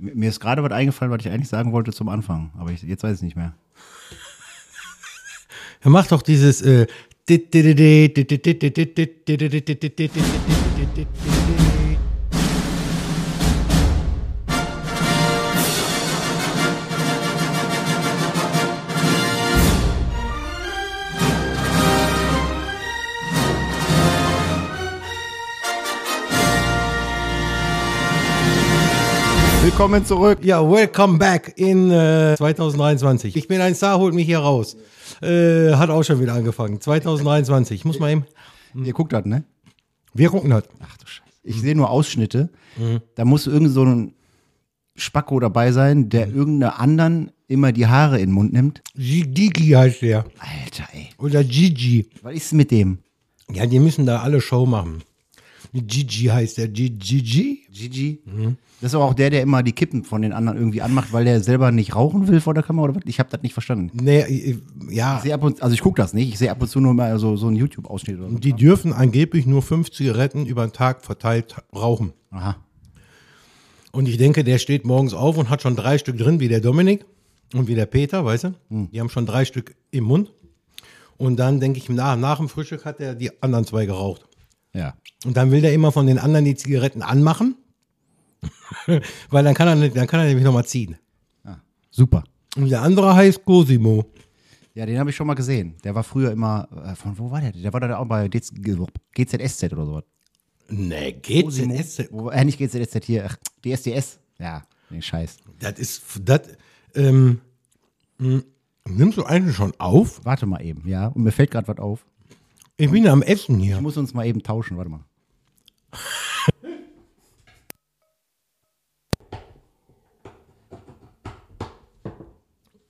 Mir ist gerade was eingefallen, was ich eigentlich sagen wollte zum Anfang, aber ich, jetzt weiß ich es nicht mehr. Er macht doch dieses. Äh, Willkommen zurück. Ja, welcome back in äh, 2023. Ich bin ein Star, holt mich hier raus. Äh, hat auch schon wieder angefangen. 2023. Ich muss mal eben. Ihr guckt das, ne? Wir gucken das. Ach du Scheiße. Ich sehe nur Ausschnitte. Da muss irgend so ein Spacko dabei sein, der irgendeiner anderen immer die Haare in den Mund nimmt. Gigi heißt der. Alter, ey. Oder Gigi. Was ist mit dem? Ja, die müssen da alle Show machen. Gigi heißt der. Gigi? Gigi? Das ist aber auch der, der immer die Kippen von den anderen irgendwie anmacht, weil der selber nicht rauchen will vor der Kamera oder was? Ich habe das nicht verstanden. Nee, äh, ja. Ich und, also ich gucke das nicht. Ich sehe ab und zu nur mal so, so einen YouTube-Ausschnitt oder so. Die dürfen angeblich nur fünf Zigaretten über den Tag verteilt rauchen. Aha. Und ich denke, der steht morgens auf und hat schon drei Stück drin, wie der Dominik und wie der Peter, weißt du? Die haben schon drei Stück im Mund. Und dann denke ich, nach, nach dem Frühstück hat er die anderen zwei geraucht. Ja. Und dann will der immer von den anderen die Zigaretten anmachen. Weil dann kann er, dann kann er nämlich nochmal ziehen. Super. Und der andere heißt Cosimo. Ja, den habe ich schon mal gesehen. Der war früher immer, äh, von wo war der? Der war da auch bei DZ GZSZ oder sowas. Nee, GZSZ. Wo, äh, nicht GZSZ hier, ach, die SDS. Ja, nee, scheiß. Das ist, das, ähm, mh, nimmst du eigentlich schon auf? Warte mal eben, ja. Und mir fällt gerade was auf. Ich bin am Essen hier. Ich muss uns mal eben tauschen, warte mal.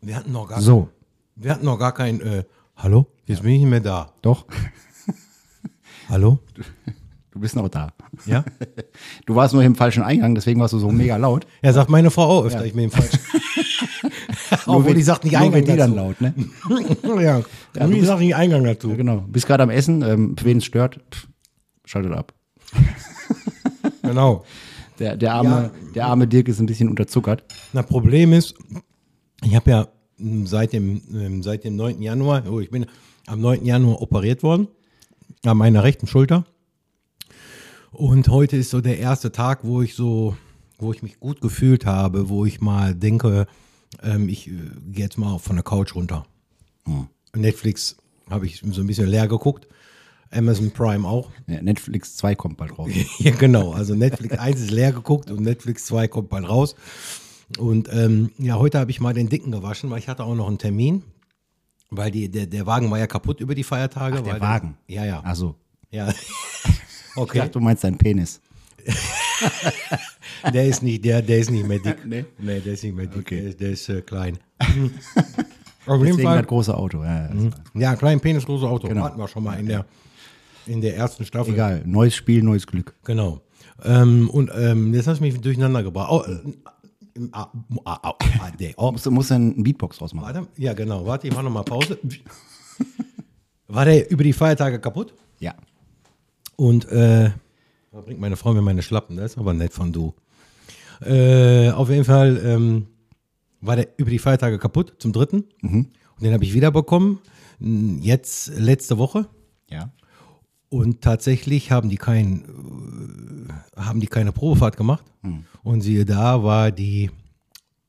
Wir hatten noch gar, So, wir hatten noch gar kein, äh, hallo? Jetzt bin ich nicht mehr da. doch. Hallo? Du bist noch da. Ja? Du warst nur im falschen Eingang, deswegen warst du so mega laut. Ja, sagt meine Frau auch öfter, ich bin im falsch. Obwohl wenn- die sagt nicht nur Eingang wenn die dann dazu. laut, ne? ja, ja die sagt nicht Eingang dazu. Ja, genau. Bist gerade am Essen, ähm, wen es stört, pff, schaltet ab. Genau. Der, der, arme, der arme Dirk ist ein bisschen unterzuckert. Na, Problem ist, ich habe ja m, seit dem, ähm, seit dem 9. Januar, oh, ich bin am 9. Januar operiert worden, an meiner rechten Schulter. Und heute ist so der erste Tag, wo ich so, wo ich mich gut gefühlt habe, wo ich mal denke, ähm, ich äh, gehe jetzt mal von der Couch runter. Netflix habe ich so ein bisschen leer geguckt. Amazon Prime auch. Ja, Netflix 2 kommt bald raus. Ja, genau. Also Netflix 1 ist leer geguckt und Netflix 2 kommt bald raus. Und ähm, ja, heute habe ich mal den Dicken gewaschen, weil ich hatte auch noch einen Termin. Weil die, der, der Wagen war ja kaputt über die Feiertage. Ach, der Wagen? ja, ja. Achso. ja. Ich Okay, dachte, du meinst deinen Penis. der ist nicht, der, der ist nicht mehr dick. Nee? Nee, der ist nicht mehr dick. Okay. Der, ist- der ist äh, klein. Auf jeden Fall. das große Auto. Ja, ja, ist Ja, klein Penis, großes Auto. Genau. Hatten wir schon mal in der, in der ersten Staffel. Egal. Neues Spiel, neues Glück. Genau. Ähm, und ähm, jetzt hast du mich durcheinander gebracht. Oh, äh, ah, ah, ah, der- oh, Musst, musst du einen Beatbox draus machen. Warte, ja genau, warte, ich mach noch mal Pause. War der über die Feiertage kaputt? Ja. Und äh, da bringt meine Frau mir meine Schlappen, das ist aber nett von du. Äh, auf jeden Fall ähm, war der über die Feiertage kaputt, zum dritten. Und den habe ich wiederbekommen, m, jetzt letzte Woche. Ja. Und tatsächlich haben die kein, äh, haben die keine Probefahrt gemacht. Und siehe da, war die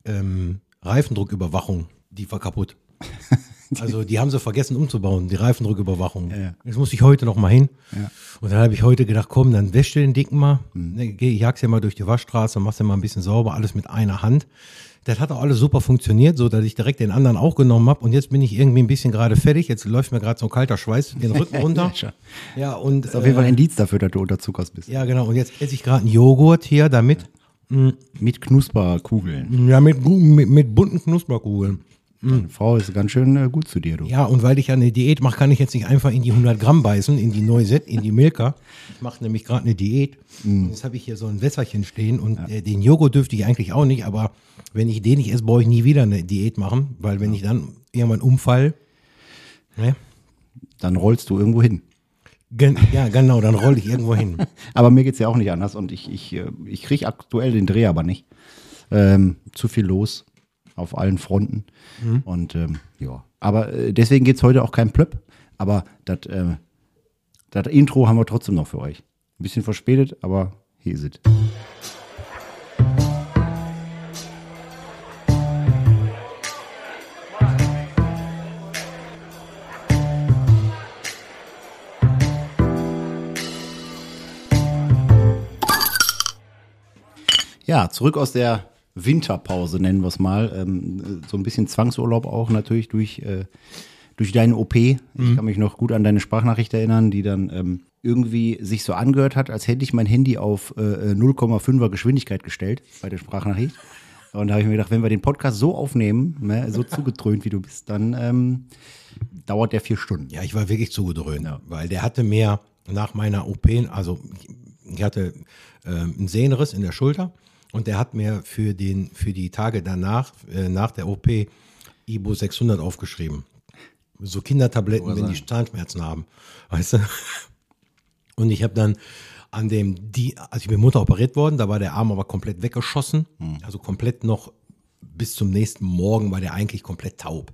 ähm, Reifendrucküberwachung, die war kaputt. Also die haben sie vergessen umzubauen, die Reifendrucküberwachung. ja. Jetzt muss ich heute noch mal hin. Ja. Und dann habe ich heute gedacht, komm, dann wäsch dir den Dicken mal. Ne, Geh, jagst ja mal durch die Waschstraße, machst ja mal ein bisschen sauber, alles mit einer Hand. Das hat auch alles super funktioniert, so dass ich direkt den anderen auch genommen habe. Und jetzt bin ich irgendwie ein bisschen gerade fertig. Jetzt läuft mir gerade so ein kalter Schweiß den Rücken runter. ja, und Ist auf jeden Fall ein Indiz dafür, dass du unterzuckerst bist. ja, genau. Und jetzt esse ich gerade einen Joghurt hier, damit, Mit Knusperkugeln. ja, mit, mit, mit bunten Knusperkugeln. Deine Frau ist ganz schön äh, gut zu dir, du. Ja, und weil ich ja eine Diät mache, kann ich jetzt nicht einfach in die 100 Gramm beißen, in die Noisette, in die Milka. Ich mache nämlich gerade eine Diät. Und jetzt habe ich hier so ein Wässerchen stehen und äh, den Joghurt dürfte ich eigentlich auch nicht, aber wenn ich den nicht esse, brauche ich nie wieder eine Diät machen, weil wenn ich dann irgendwann umfall, ne? Dann rollst du irgendwo hin. Gen ja, genau, dann rolle ich irgendwo hin. Aber mir geht's ja auch nicht anders und ich, ich, äh, ich kriege aktuell den Dreh aber nicht. Ähm, zu viel los auf allen Fronten. Und ähm, ja, aber äh, deswegen gibt es heute auch kein Plöpp. Aber das äh, das Intro haben wir trotzdem noch für euch. Ein bisschen verspätet, aber hier ist es. Ja, zurück aus der Winterpause, nennen wir es mal. Ähm, so ein bisschen Zwangsurlaub auch natürlich durch, äh, durch deine OP. Ich kann mich noch gut an deine Sprachnachricht erinnern, die dann ähm, irgendwie sich so angehört hat, als hätte ich mein Handy auf äh, 0,5er Geschwindigkeit gestellt bei der Sprachnachricht. Und da habe ich mir gedacht, wenn wir den Podcast so aufnehmen, ne, so zugetrönt wie du bist, dann ähm, dauert der vier Stunden. Ja, ich war wirklich zugedröhnt, weil der hatte mir nach meiner OP, also ich hatte ähm, einen Sehnenriss in der Schulter und der hat mir für, den, für die Tage danach, äh, nach der OP, Ibo 600 aufgeschrieben. So Kindertabletten, wenn die Zahnschmerzen haben, weißt du? Und ich habe dann an dem, die, also ich bin Mutter operiert worden, da war der Arm aber komplett weggeschossen, also komplett noch bis zum nächsten Morgen war der eigentlich komplett taub.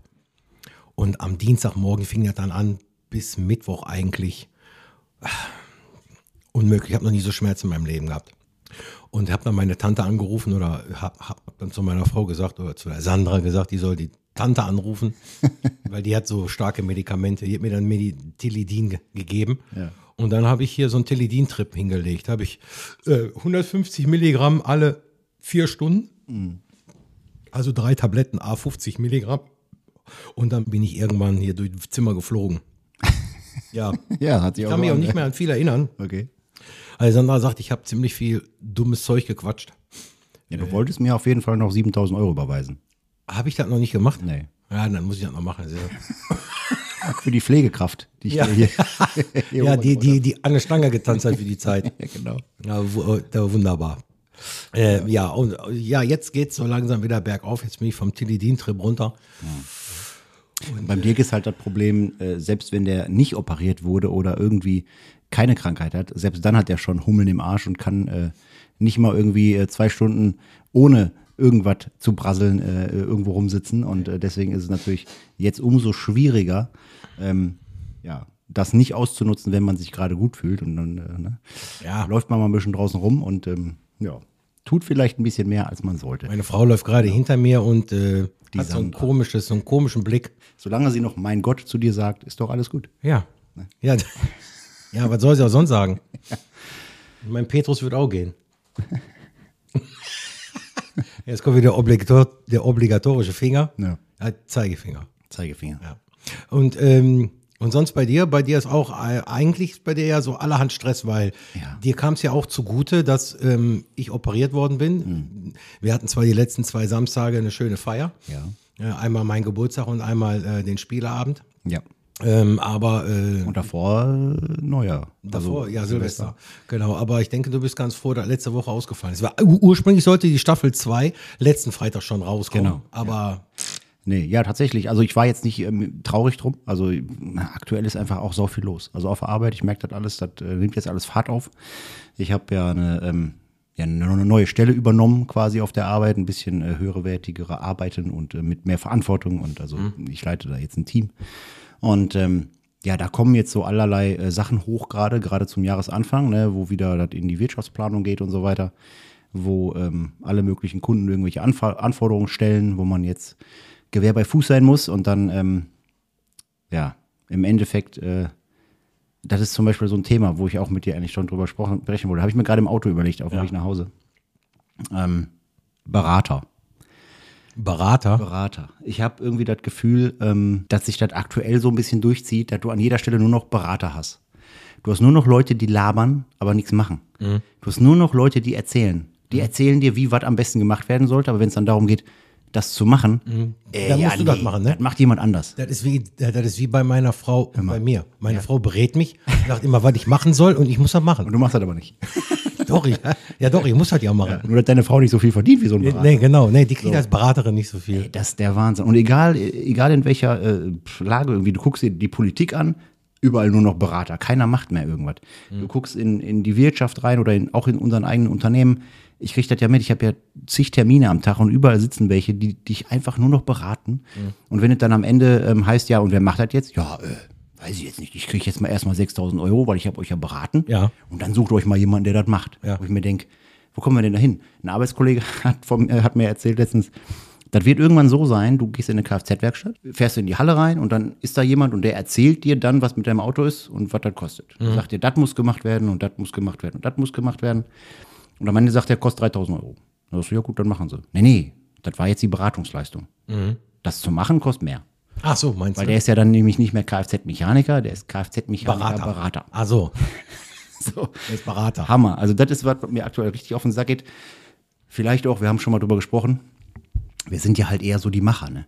Und am Dienstagmorgen fing das dann an, bis Mittwoch eigentlich ah, unmöglich. Ich habe noch nie so Schmerzen in meinem Leben gehabt. Und habe dann meine Tante angerufen oder habe hab dann zu meiner Frau gesagt oder zu der Sandra gesagt, die soll die Tante anrufen, weil die hat so starke Medikamente. Die hat mir dann Tilidin ge gegeben. Ja. Und dann habe ich hier so einen Tilidin-Trip hingelegt. Habe ich äh, 150 Milligramm alle vier Stunden. Also drei Tabletten, A 50 Milligramm. Und dann bin ich irgendwann hier durch das Zimmer geflogen. Ja, Ja, hat sich ich auch kann mich so auch nicht mehr an viel erinnern. Okay. Alessandra sagt, ich habe ziemlich viel dummes Zeug gequatscht. Ja, du wolltest mir auf jeden Fall noch 7000 Euro überweisen. Habe ich das noch nicht gemacht? Nee. Ja, dann muss ich das noch machen. Also, Für die Pflegekraft, die ich Ja. hier. hier ja, die, die, die an der Stange getanzt hat für die Zeit. Ja, genau. Ja, wu- äh, wunderbar. Äh, ja, und äh, ja, jetzt geht's so langsam wieder bergauf. Jetzt bin ich vom Tilidin-Trip runter. Beim Dirk ist halt das Problem, äh, selbst wenn der nicht operiert wurde oder irgendwie keine Krankheit hat, selbst dann hat er schon Hummeln im Arsch und kann äh, nicht mal irgendwie äh, zwei Stunden ohne irgendwas zu brasseln äh, irgendwo rumsitzen. Und äh, deswegen ist es natürlich jetzt umso schwieriger, ähm, ja, das nicht auszunutzen, wenn man sich gerade gut fühlt. Und dann äh, ne, Ja. läuft man mal ein bisschen draußen rum und ähm, ja, tut vielleicht ein bisschen mehr, als man sollte. Meine Frau läuft gerade hinter mir und äh, Die hat so ein komisches, so einen komischen Blick. Solange sie noch mein Gott zu dir sagt, ist doch alles gut. Ja. Ja, ja was soll sie auch sonst sagen? Mein Petrus wird auch gehen. Jetzt kommt wieder der, Obligator, der obligatorische Finger. Ja. Ja, Zeigefinger. Zeigefinger. Ja. Und, ähm, und sonst bei dir? Bei dir ist auch äh, eigentlich bei dir ja so allerhand Stress, weil Ja. dir kam es ja auch zugute, dass ähm, ich operiert worden bin. Hm. Wir hatten zwar die letzten zwei Samstage eine schöne Feier. Ja. Äh, einmal mein Geburtstag und einmal äh, den Spieleabend. Ja. Ähm, aber äh, Und davor äh, Neujahr. davor, Also ja, Silvester. Genau, aber ich denke, du bist ganz froh, dass letzte Woche ausgefallen ist. War, ur- ursprünglich sollte die Staffel 2 letzten Freitag schon rauskommen. Genau, Aber Nee, ja, tatsächlich. Also ich war jetzt nicht ähm, traurig drum. Also na, aktuell ist einfach auch so viel los. Also auf der Arbeit, ich merke das alles, das äh, nimmt jetzt alles Fahrt auf. Ich habe ja eine, ähm, ja eine neue Stelle übernommen quasi auf der Arbeit, ein bisschen äh, höherwertigere Arbeiten und äh, mit mehr Verantwortung. Und also ich leite da jetzt ein Team. Und ähm, ja, da kommen jetzt so allerlei äh, Sachen hoch gerade, gerade zum Jahresanfang, ne, wo wieder das in die Wirtschaftsplanung geht und so weiter, wo ähm, alle möglichen Kunden irgendwelche Anf Anforderungen stellen, wo man jetzt Gewehr bei Fuß sein muss und dann, ähm, ja, im Endeffekt, äh, das ist zum Beispiel so ein Thema, wo ich auch mit dir eigentlich schon drüber sprechen, wollte. Habe ich mir gerade im Auto überlegt, auf dem Ja. Weg nach Hause. Ähm, Berater. Berater. Berater. Ich habe irgendwie das Gefühl, ähm, dass sich das aktuell so ein bisschen durchzieht, dass du an jeder Stelle nur noch Berater hast. Du hast nur noch Leute, die labern, aber nichts machen. Mhm. Du hast nur noch Leute, die erzählen. Die erzählen dir, wie was am besten gemacht werden sollte, aber wenn es dann darum geht, das zu machen, äh, Dann musst du das machen, ne? Das macht jemand anders. Das ist wie, das ist wie bei meiner Frau und bei mir. Meine Frau berät mich, sagt immer, was ich machen soll und ich muss das Und machen. du machst das aber nicht. doch, ich, ja doch, ich muss das ja machen. Nur, dass deine Frau nicht so viel verdient wie so ein Berater. Nee, genau, nee, die kriegt als Beraterin nicht so viel. Das ist der Wahnsinn. Und egal, egal in welcher äh, Lage irgendwie, du guckst dir die Politik an, überall nur noch Berater. Keiner macht mehr irgendwas. Du guckst in, in die Wirtschaft rein oder in, auch in unseren eigenen Unternehmen. ich kriege das ja mit, ich habe ja zig Termine am Tag und überall sitzen welche, die dich einfach nur noch beraten. Und wenn es dann am Ende ähm, heißt, ja, und wer macht das jetzt? Ja, äh, weiß ich jetzt nicht. Ich kriege jetzt mal erstmal 6000 Euro, weil ich habe euch ja beraten. Ja. Und dann sucht euch mal jemanden, der das macht. Ja. Wo ich mir denke, wo kommen wir denn da hin? Ein Arbeitskollege hat, vom, äh, hat mir erzählt letztens, das wird irgendwann so sein, du gehst in eine Kfz-Werkstatt, fährst in die Halle rein und dann ist da jemand und der erzählt dir dann, was mit deinem Auto ist und was das kostet. Sagt dir, das muss gemacht werden und das muss gemacht werden und das muss gemacht werden. Und am Ende sagt er, kostet 3000 Euro. Da sagst du, ja gut, dann machen sie. Nee, nee, das war jetzt die Beratungsleistung. Das zu machen kostet mehr. Ach so, meinst Weil du? der ist ja dann nämlich nicht mehr Kfz-Mechaniker, der ist Kfz-Mechaniker, Berater. Ach so, So. er ist Berater. Hammer. Also das ist, was mir aktuell richtig auf den Sack geht. Vielleicht auch, wir haben schon mal drüber gesprochen, wir sind ja halt eher so die Macher, ne?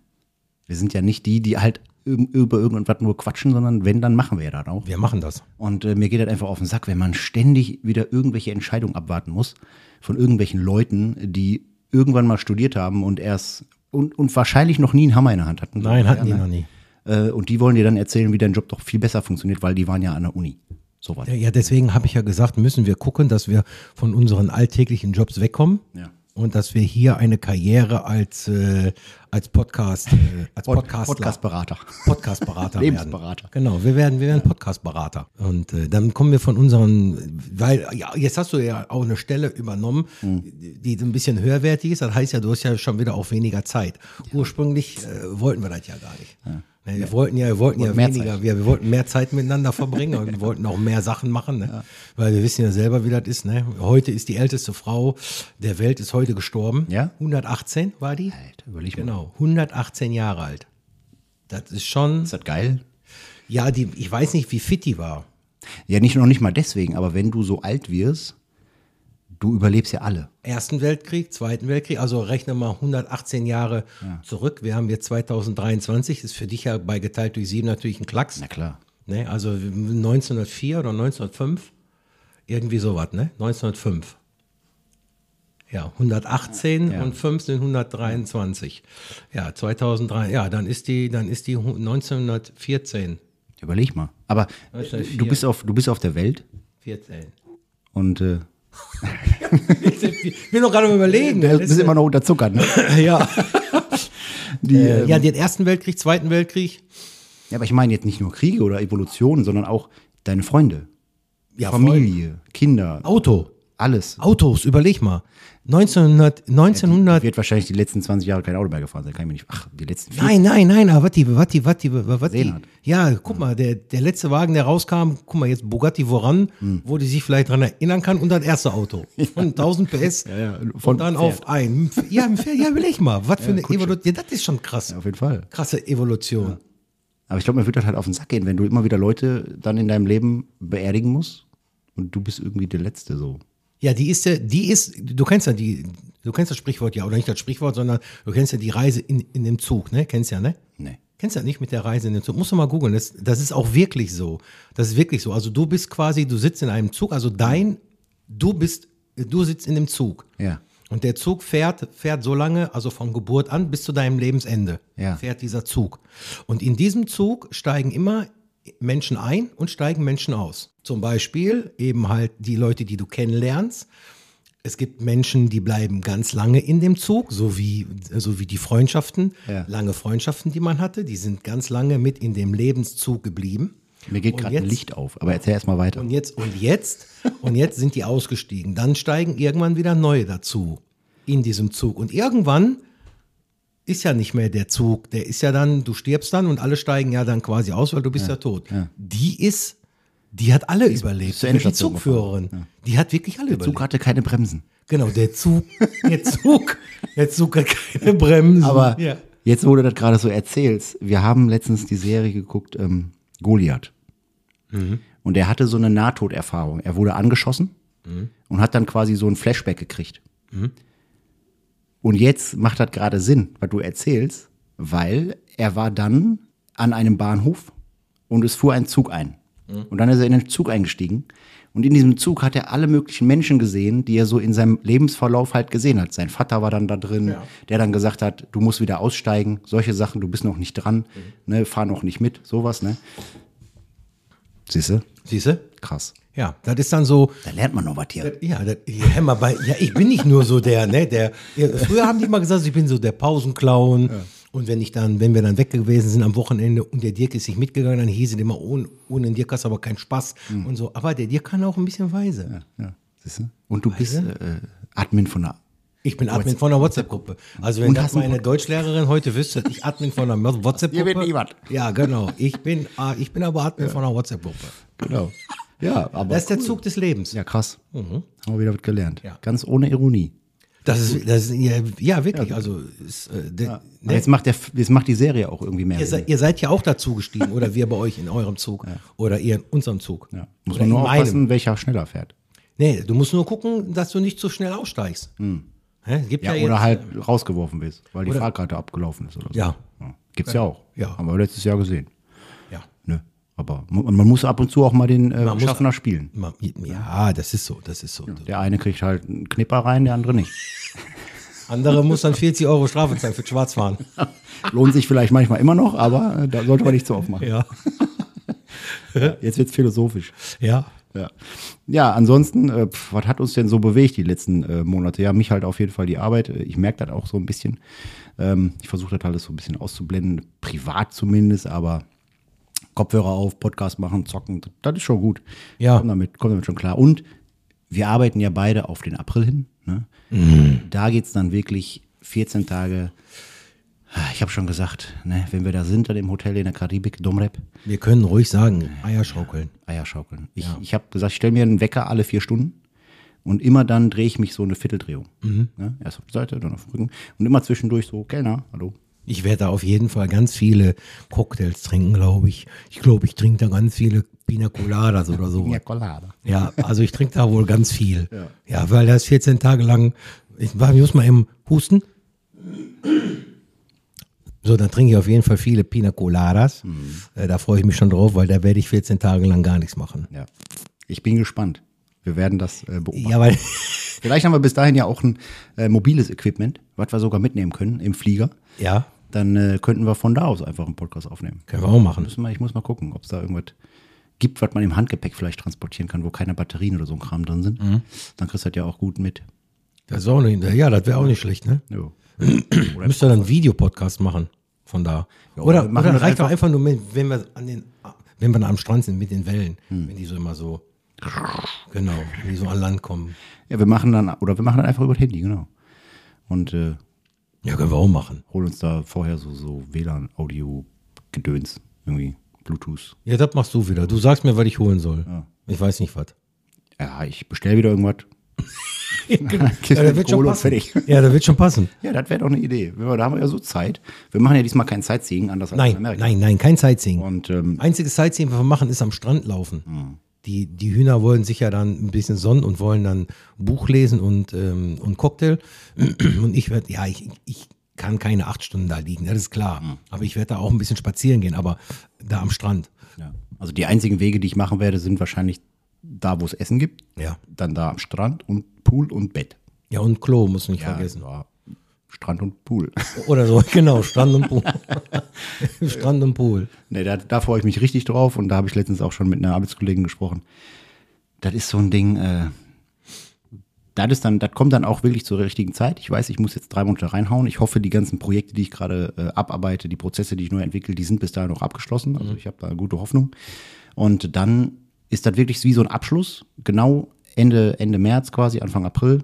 Wir sind ja nicht die, die halt über irgendwas nur quatschen, sondern wenn, dann machen wir ja das auch. Wir machen das. Und äh, mir geht das einfach auf den Sack, wenn man ständig wieder irgendwelche Entscheidungen abwarten muss von irgendwelchen Leuten, die irgendwann mal studiert haben und erst und, und wahrscheinlich noch nie einen Hammer in der Hand hatten. Nein, hatten die Ja, ne? noch nie. Äh, und die wollen dir dann erzählen, wie dein Job doch viel besser funktioniert, weil die waren ja an der Uni. So was. Ja, ja, deswegen habe ich ja gesagt, müssen wir gucken, dass wir von unseren alltäglichen Jobs wegkommen. Ja. Und dass wir hier eine Karriere als, äh, als Podcast, äh, als Pod- Podcastler, Podcastberater. Podcastberater Lebensberater. werden. Genau, wir werden, wir werden Podcastberater. Und äh, dann kommen wir von unseren, weil ja, jetzt hast du ja auch eine Stelle übernommen, Hm. die ein bisschen höherwertig ist. Das heißt ja, du hast ja schon wieder auch weniger Zeit. Ursprünglich äh, wollten wir das ja gar nicht. Ne, Wir wollten ja, wir wollten ja weniger, Zeit. wir, wir wollten mehr Zeit miteinander verbringen und wir wollten auch mehr Sachen machen, ne? weil wir wissen ja selber, wie das ist. Ne? Heute ist die älteste Frau der Welt ist heute gestorben. Ja? 118 war die. Alter, überleg mal. Genau, 118 Jahre alt. Das ist schon, Ist das geil? ja, die, ich weiß nicht, wie fit die war. Ja, nicht noch nicht mal deswegen, aber wenn du so alt wirst, du überlebst ja alle. Ersten Weltkrieg, Zweiten Weltkrieg, also rechne mal 118 Jahre zurück. Wir haben jetzt 2023, ist für dich ja bei geteilt durch sieben natürlich ein Klacks. Na klar. Ne? Also 1904 oder 1905, irgendwie sowas, ne? 1905. Ja, 118 Ja. und 5 sind 123. Ja, 2003, ja, dann ist die, dann ist die hu- 1914. Überleg mal. Aber du bist auf, du bist auf der Welt 14. und äh, Ich bin doch gerade am überlegen. bist ist- immer noch unterzuckert, ne? ja. Die, Äh, ähm, ja, den Ersten Weltkrieg, Zweiten Weltkrieg. ja, aber ich meine jetzt nicht nur Kriege oder Evolutionen, sondern auch deine Freunde, Ja, Familie, Kinder, Auto. alles. Autos, überleg mal. 1900, 1900 Wird wahrscheinlich die letzten 20 Jahre kein Auto mehr gefahren sein, kann ich mir nicht. Ach, die letzten vier. Nein, nein, nein, aber warte, warte, warte, warte. Gesehen hat. Ja, guck mal, der, der letzte Wagen, der rauskam, guck mal, jetzt Bugatti voran, Hm. wo die sich vielleicht dran erinnern kann, und das erste Auto. Von 1000 PS. ja, Von von und dann Pferd. auf ein. Ja, ein Pferd, ja, überleg mal. Was für eine. Evolution. Ja, das ist schon krass. Ja, auf jeden Fall. Krasse Evolution. Aber ich glaube, mir wird das halt auf den Sack gehen, wenn du immer wieder Leute dann in deinem Leben beerdigen musst und du bist irgendwie der Letzte so. Ja, die ist ja, die ist, du kennst ja die, du kennst das Sprichwort ja, oder nicht das Sprichwort, sondern du kennst ja die Reise in, in dem Zug, ne? Kennst ja, ne? Nee. Kennst ja nicht mit der Reise in den Zug. Musst du mal googeln. Das, das ist auch wirklich so. Das ist wirklich so. Also du bist quasi, du sitzt in einem Zug, also dein, du bist, du sitzt in dem Zug. Ja. Und der Zug fährt, fährt so lange, also von Geburt an bis zu deinem Lebensende, Ja. fährt dieser Zug. Und in diesem Zug steigen immer Menschen ein und steigen Menschen aus. Zum Beispiel eben halt die Leute, die du kennenlernst. Es gibt Menschen, die bleiben ganz lange in dem Zug, so wie, so wie die Freundschaften, Ja. lange Freundschaften, die man hatte, die sind ganz lange mit in dem Lebenszug geblieben. Mir geht gerade ein Licht auf, aber erzähl erst mal weiter. Und jetzt, und jetzt, und jetzt sind die ausgestiegen. Dann steigen irgendwann wieder neue dazu in diesem Zug. Und irgendwann ist ja nicht mehr der Zug. Der ist ja dann, du stirbst dann und alle steigen ja dann quasi aus, weil du bist ja, tot. Die ist, die hat alle überlebt. zur die Zugführerin. Die hat wirklich alle Der Zug überlebt. hatte keine Bremsen. Genau, der Zug, der Zug, der Zug hat keine Bremsen. Aber ja. jetzt, wo du das gerade so erzählst, wir haben letztens die Serie geguckt, ähm, Goliath. Mhm. Und er hatte so eine Nahtoderfahrung. Er wurde angeschossen Mhm. und hat dann quasi so ein Flashback gekriegt. Und jetzt macht das gerade Sinn, was du erzählst, weil er war dann an einem Bahnhof und es fuhr ein Zug ein. Mhm. Und dann ist er in den Zug eingestiegen. Und in diesem Zug hat er alle möglichen Menschen gesehen, die er so in seinem Lebensverlauf halt gesehen hat. Sein Vater war dann da drin, der dann gesagt hat, du musst wieder aussteigen, solche Sachen, du bist noch nicht dran, ne, fahr noch nicht mit, sowas, ne. Siehst du? Siehst du? Krass. Ja, das ist dann so, Da lernt man noch was hier. ja, das, ja, mal bei, ja, ich bin nicht nur so der, ne, der, ja, früher haben die immer gesagt, ich bin so der Pausenclown. Und wenn ich dann, wenn wir dann weg gewesen sind am Wochenende und der Dirk ist nicht mitgegangen, dann hieß es immer, ohne, ohne den Dirk hast du aber keinen Spaß und so. Aber der Dirk kann auch ein bisschen weise. Ja, siehst du? Und du bist äh, Admin von der. Ich bin Admin von einer WhatsApp-Gruppe. Also wenn das meine Deutschlehrerin heute wüsste, dass ich Admin von einer Ihr WhatsApp-Gruppe. wird niemand. Ja, genau. Ich bin, ah, ich bin aber Admin von einer WhatsApp-Gruppe. Genau. Ja, aber. Das ist der Zug des Lebens. Ja, krass. Haben wir wieder was gelernt. Ja. Ganz ohne Ironie. Das ist, das ist ja, ja wirklich. Also ist, äh, de, ne? jetzt, macht der, jetzt macht die Serie auch irgendwie mehr ihr, seid, ihr seid ja auch dazu gestiegen oder wir bei euch in eurem Zug oder ihr in unserem Zug. Ja. Muss Oder man nur in meinem. aufpassen, welcher schneller fährt. Nee, du musst nur gucken, dass du nicht zu schnell aussteigst. Hä? Gibt. Ja, ja, oder halt rausgeworfen wirst, weil die Oder- Fahrkarte abgelaufen ist oder so. Ja. Gibt's ja auch. Ja. Haben wir letztes Jahr gesehen. Ja. Ne? Aber man muss ab und zu auch mal den äh, muss- Schaffner spielen. Ma- Ja, das ist so, das ist so. Der eine kriegt halt einen Knipper rein, der andere nicht. Andere muss dann 40 Euro Strafe zahlen für Schwarzfahren. Lohnt sich vielleicht manchmal immer noch, aber äh, da sollte man nicht zu aufmachen. Ja. Jetzt wird's philosophisch. Ja. Ja, ja ansonsten, äh, pf, was hat uns denn so bewegt die letzten äh, Monate? Ja, mich halt auf jeden Fall die Arbeit. Äh, Ich merke das auch so ein bisschen. Ähm, ich versuche das alles so ein bisschen auszublenden, privat zumindest, aber Kopfhörer auf, Podcast machen, zocken, das, ist schon gut. Ja. Komm damit, komm damit schon klar. Und wir arbeiten ja beide auf den April hin. Ne? Da geht's dann wirklich 14 Tage. Ich habe schon gesagt, ne, wenn wir da sind, dann im Hotel in der Karibik, Domrep, Wir können ruhig sagen, Eier schaukeln. Eier schaukeln. Ich, ich habe gesagt, ich stelle mir einen Wecker alle vier Stunden und immer dann drehe ich mich so eine Vierteldrehung. Ne? Erst auf die Seite, dann auf den Rücken und immer zwischendurch so, Kellner, hallo. Ich werde da auf jeden Fall ganz viele Cocktails trinken, glaube ich. Ich glaube, ich trinke da ganz viele Pina Coladas oder so. Colada. Ja, also ich trinke da wohl ganz viel. Ja, weil das 14 Tage lang, ich, ich muss mal eben husten. So, dann trinke ich auf jeden Fall viele Pina Coladas. Äh, da freue ich mich schon drauf, weil da werde ich 14 Tage lang gar nichts machen. Ja. Ich bin gespannt. Wir werden das äh, beobachten. Ja, weil, Vielleicht haben wir bis dahin ja auch ein äh, mobiles Equipment, was wir sogar mitnehmen können im Flieger. ja, Dann äh, könnten wir von da aus einfach einen Podcast aufnehmen. können wir auch machen. Wir, ich muss mal gucken, ob es da irgendwas gibt, was man im Handgepäck vielleicht transportieren kann, wo keine Batterien oder so ein Kram drin sind. Dann kriegst du das ja auch gut mit. Das ist auch nicht, ja, das wäre auch nicht schlecht, ne? Jo. Müsst ihr dann einen Videopodcast machen von da. Ja, oder oder oder reicht doch einfach- nur, mit, wenn wir an den, wenn wir am Strand sind mit den Wellen, wenn die so immer so, genau, wenn die so an Land kommen. Ja, wir machen dann, oder wir machen dann einfach über das Handy, genau. Und äh, Ja, können wir auch machen. holen uns da vorher so, so WLAN-Audio-Gedöns, irgendwie Bluetooth. Ja, das machst du wieder. Du sagst mir, was ich holen soll. Ich weiß nicht was. Ja, ich bestell wieder irgendwas. Ja, das wird schon passen. fertig. Ja, das wird schon passen. Ja, das wäre doch eine Idee. Da haben wir ja so Zeit. Wir machen ja diesmal kein Sightseeing, anders als in Nein, Amerika. nein, nein, kein Sightseeing. Und ähm, Einziges Sightseeing, was wir machen, ist am Strand laufen. Die, die Hühner wollen sich ja dann ein bisschen sonnen und wollen dann Buch lesen und, ähm, und Cocktail. Und ich werde, ja, ich, ich kann keine acht Stunden da liegen, das ist klar. Aber ich werde da auch ein bisschen spazieren gehen, aber da am Strand. ja. also die einzigen Wege, die ich machen werde, sind wahrscheinlich da, wo es Essen gibt. Ja. Dann da am Strand und Pool und Bett. Ja, und Klo muss nicht Ja, vergessen. ja, Strand und Pool. Oder so, genau, Strand und Pool. Strand und Pool. Nee, da, da freue ich mich richtig drauf und da habe ich letztens auch schon mit einer Arbeitskollegin gesprochen. Das ist so ein Ding, äh, das ist dann, das kommt dann auch wirklich zur richtigen Zeit. Ich weiß, ich muss jetzt drei Monate reinhauen. Ich hoffe, die ganzen Projekte, die ich gerade äh, abarbeite, die Prozesse, die ich neu entwickle, die sind bis dahin auch abgeschlossen. Also ich habe da gute Hoffnung. Und dann ist das wirklich wie so ein Abschluss, genau Ende, Ende März quasi, Anfang April,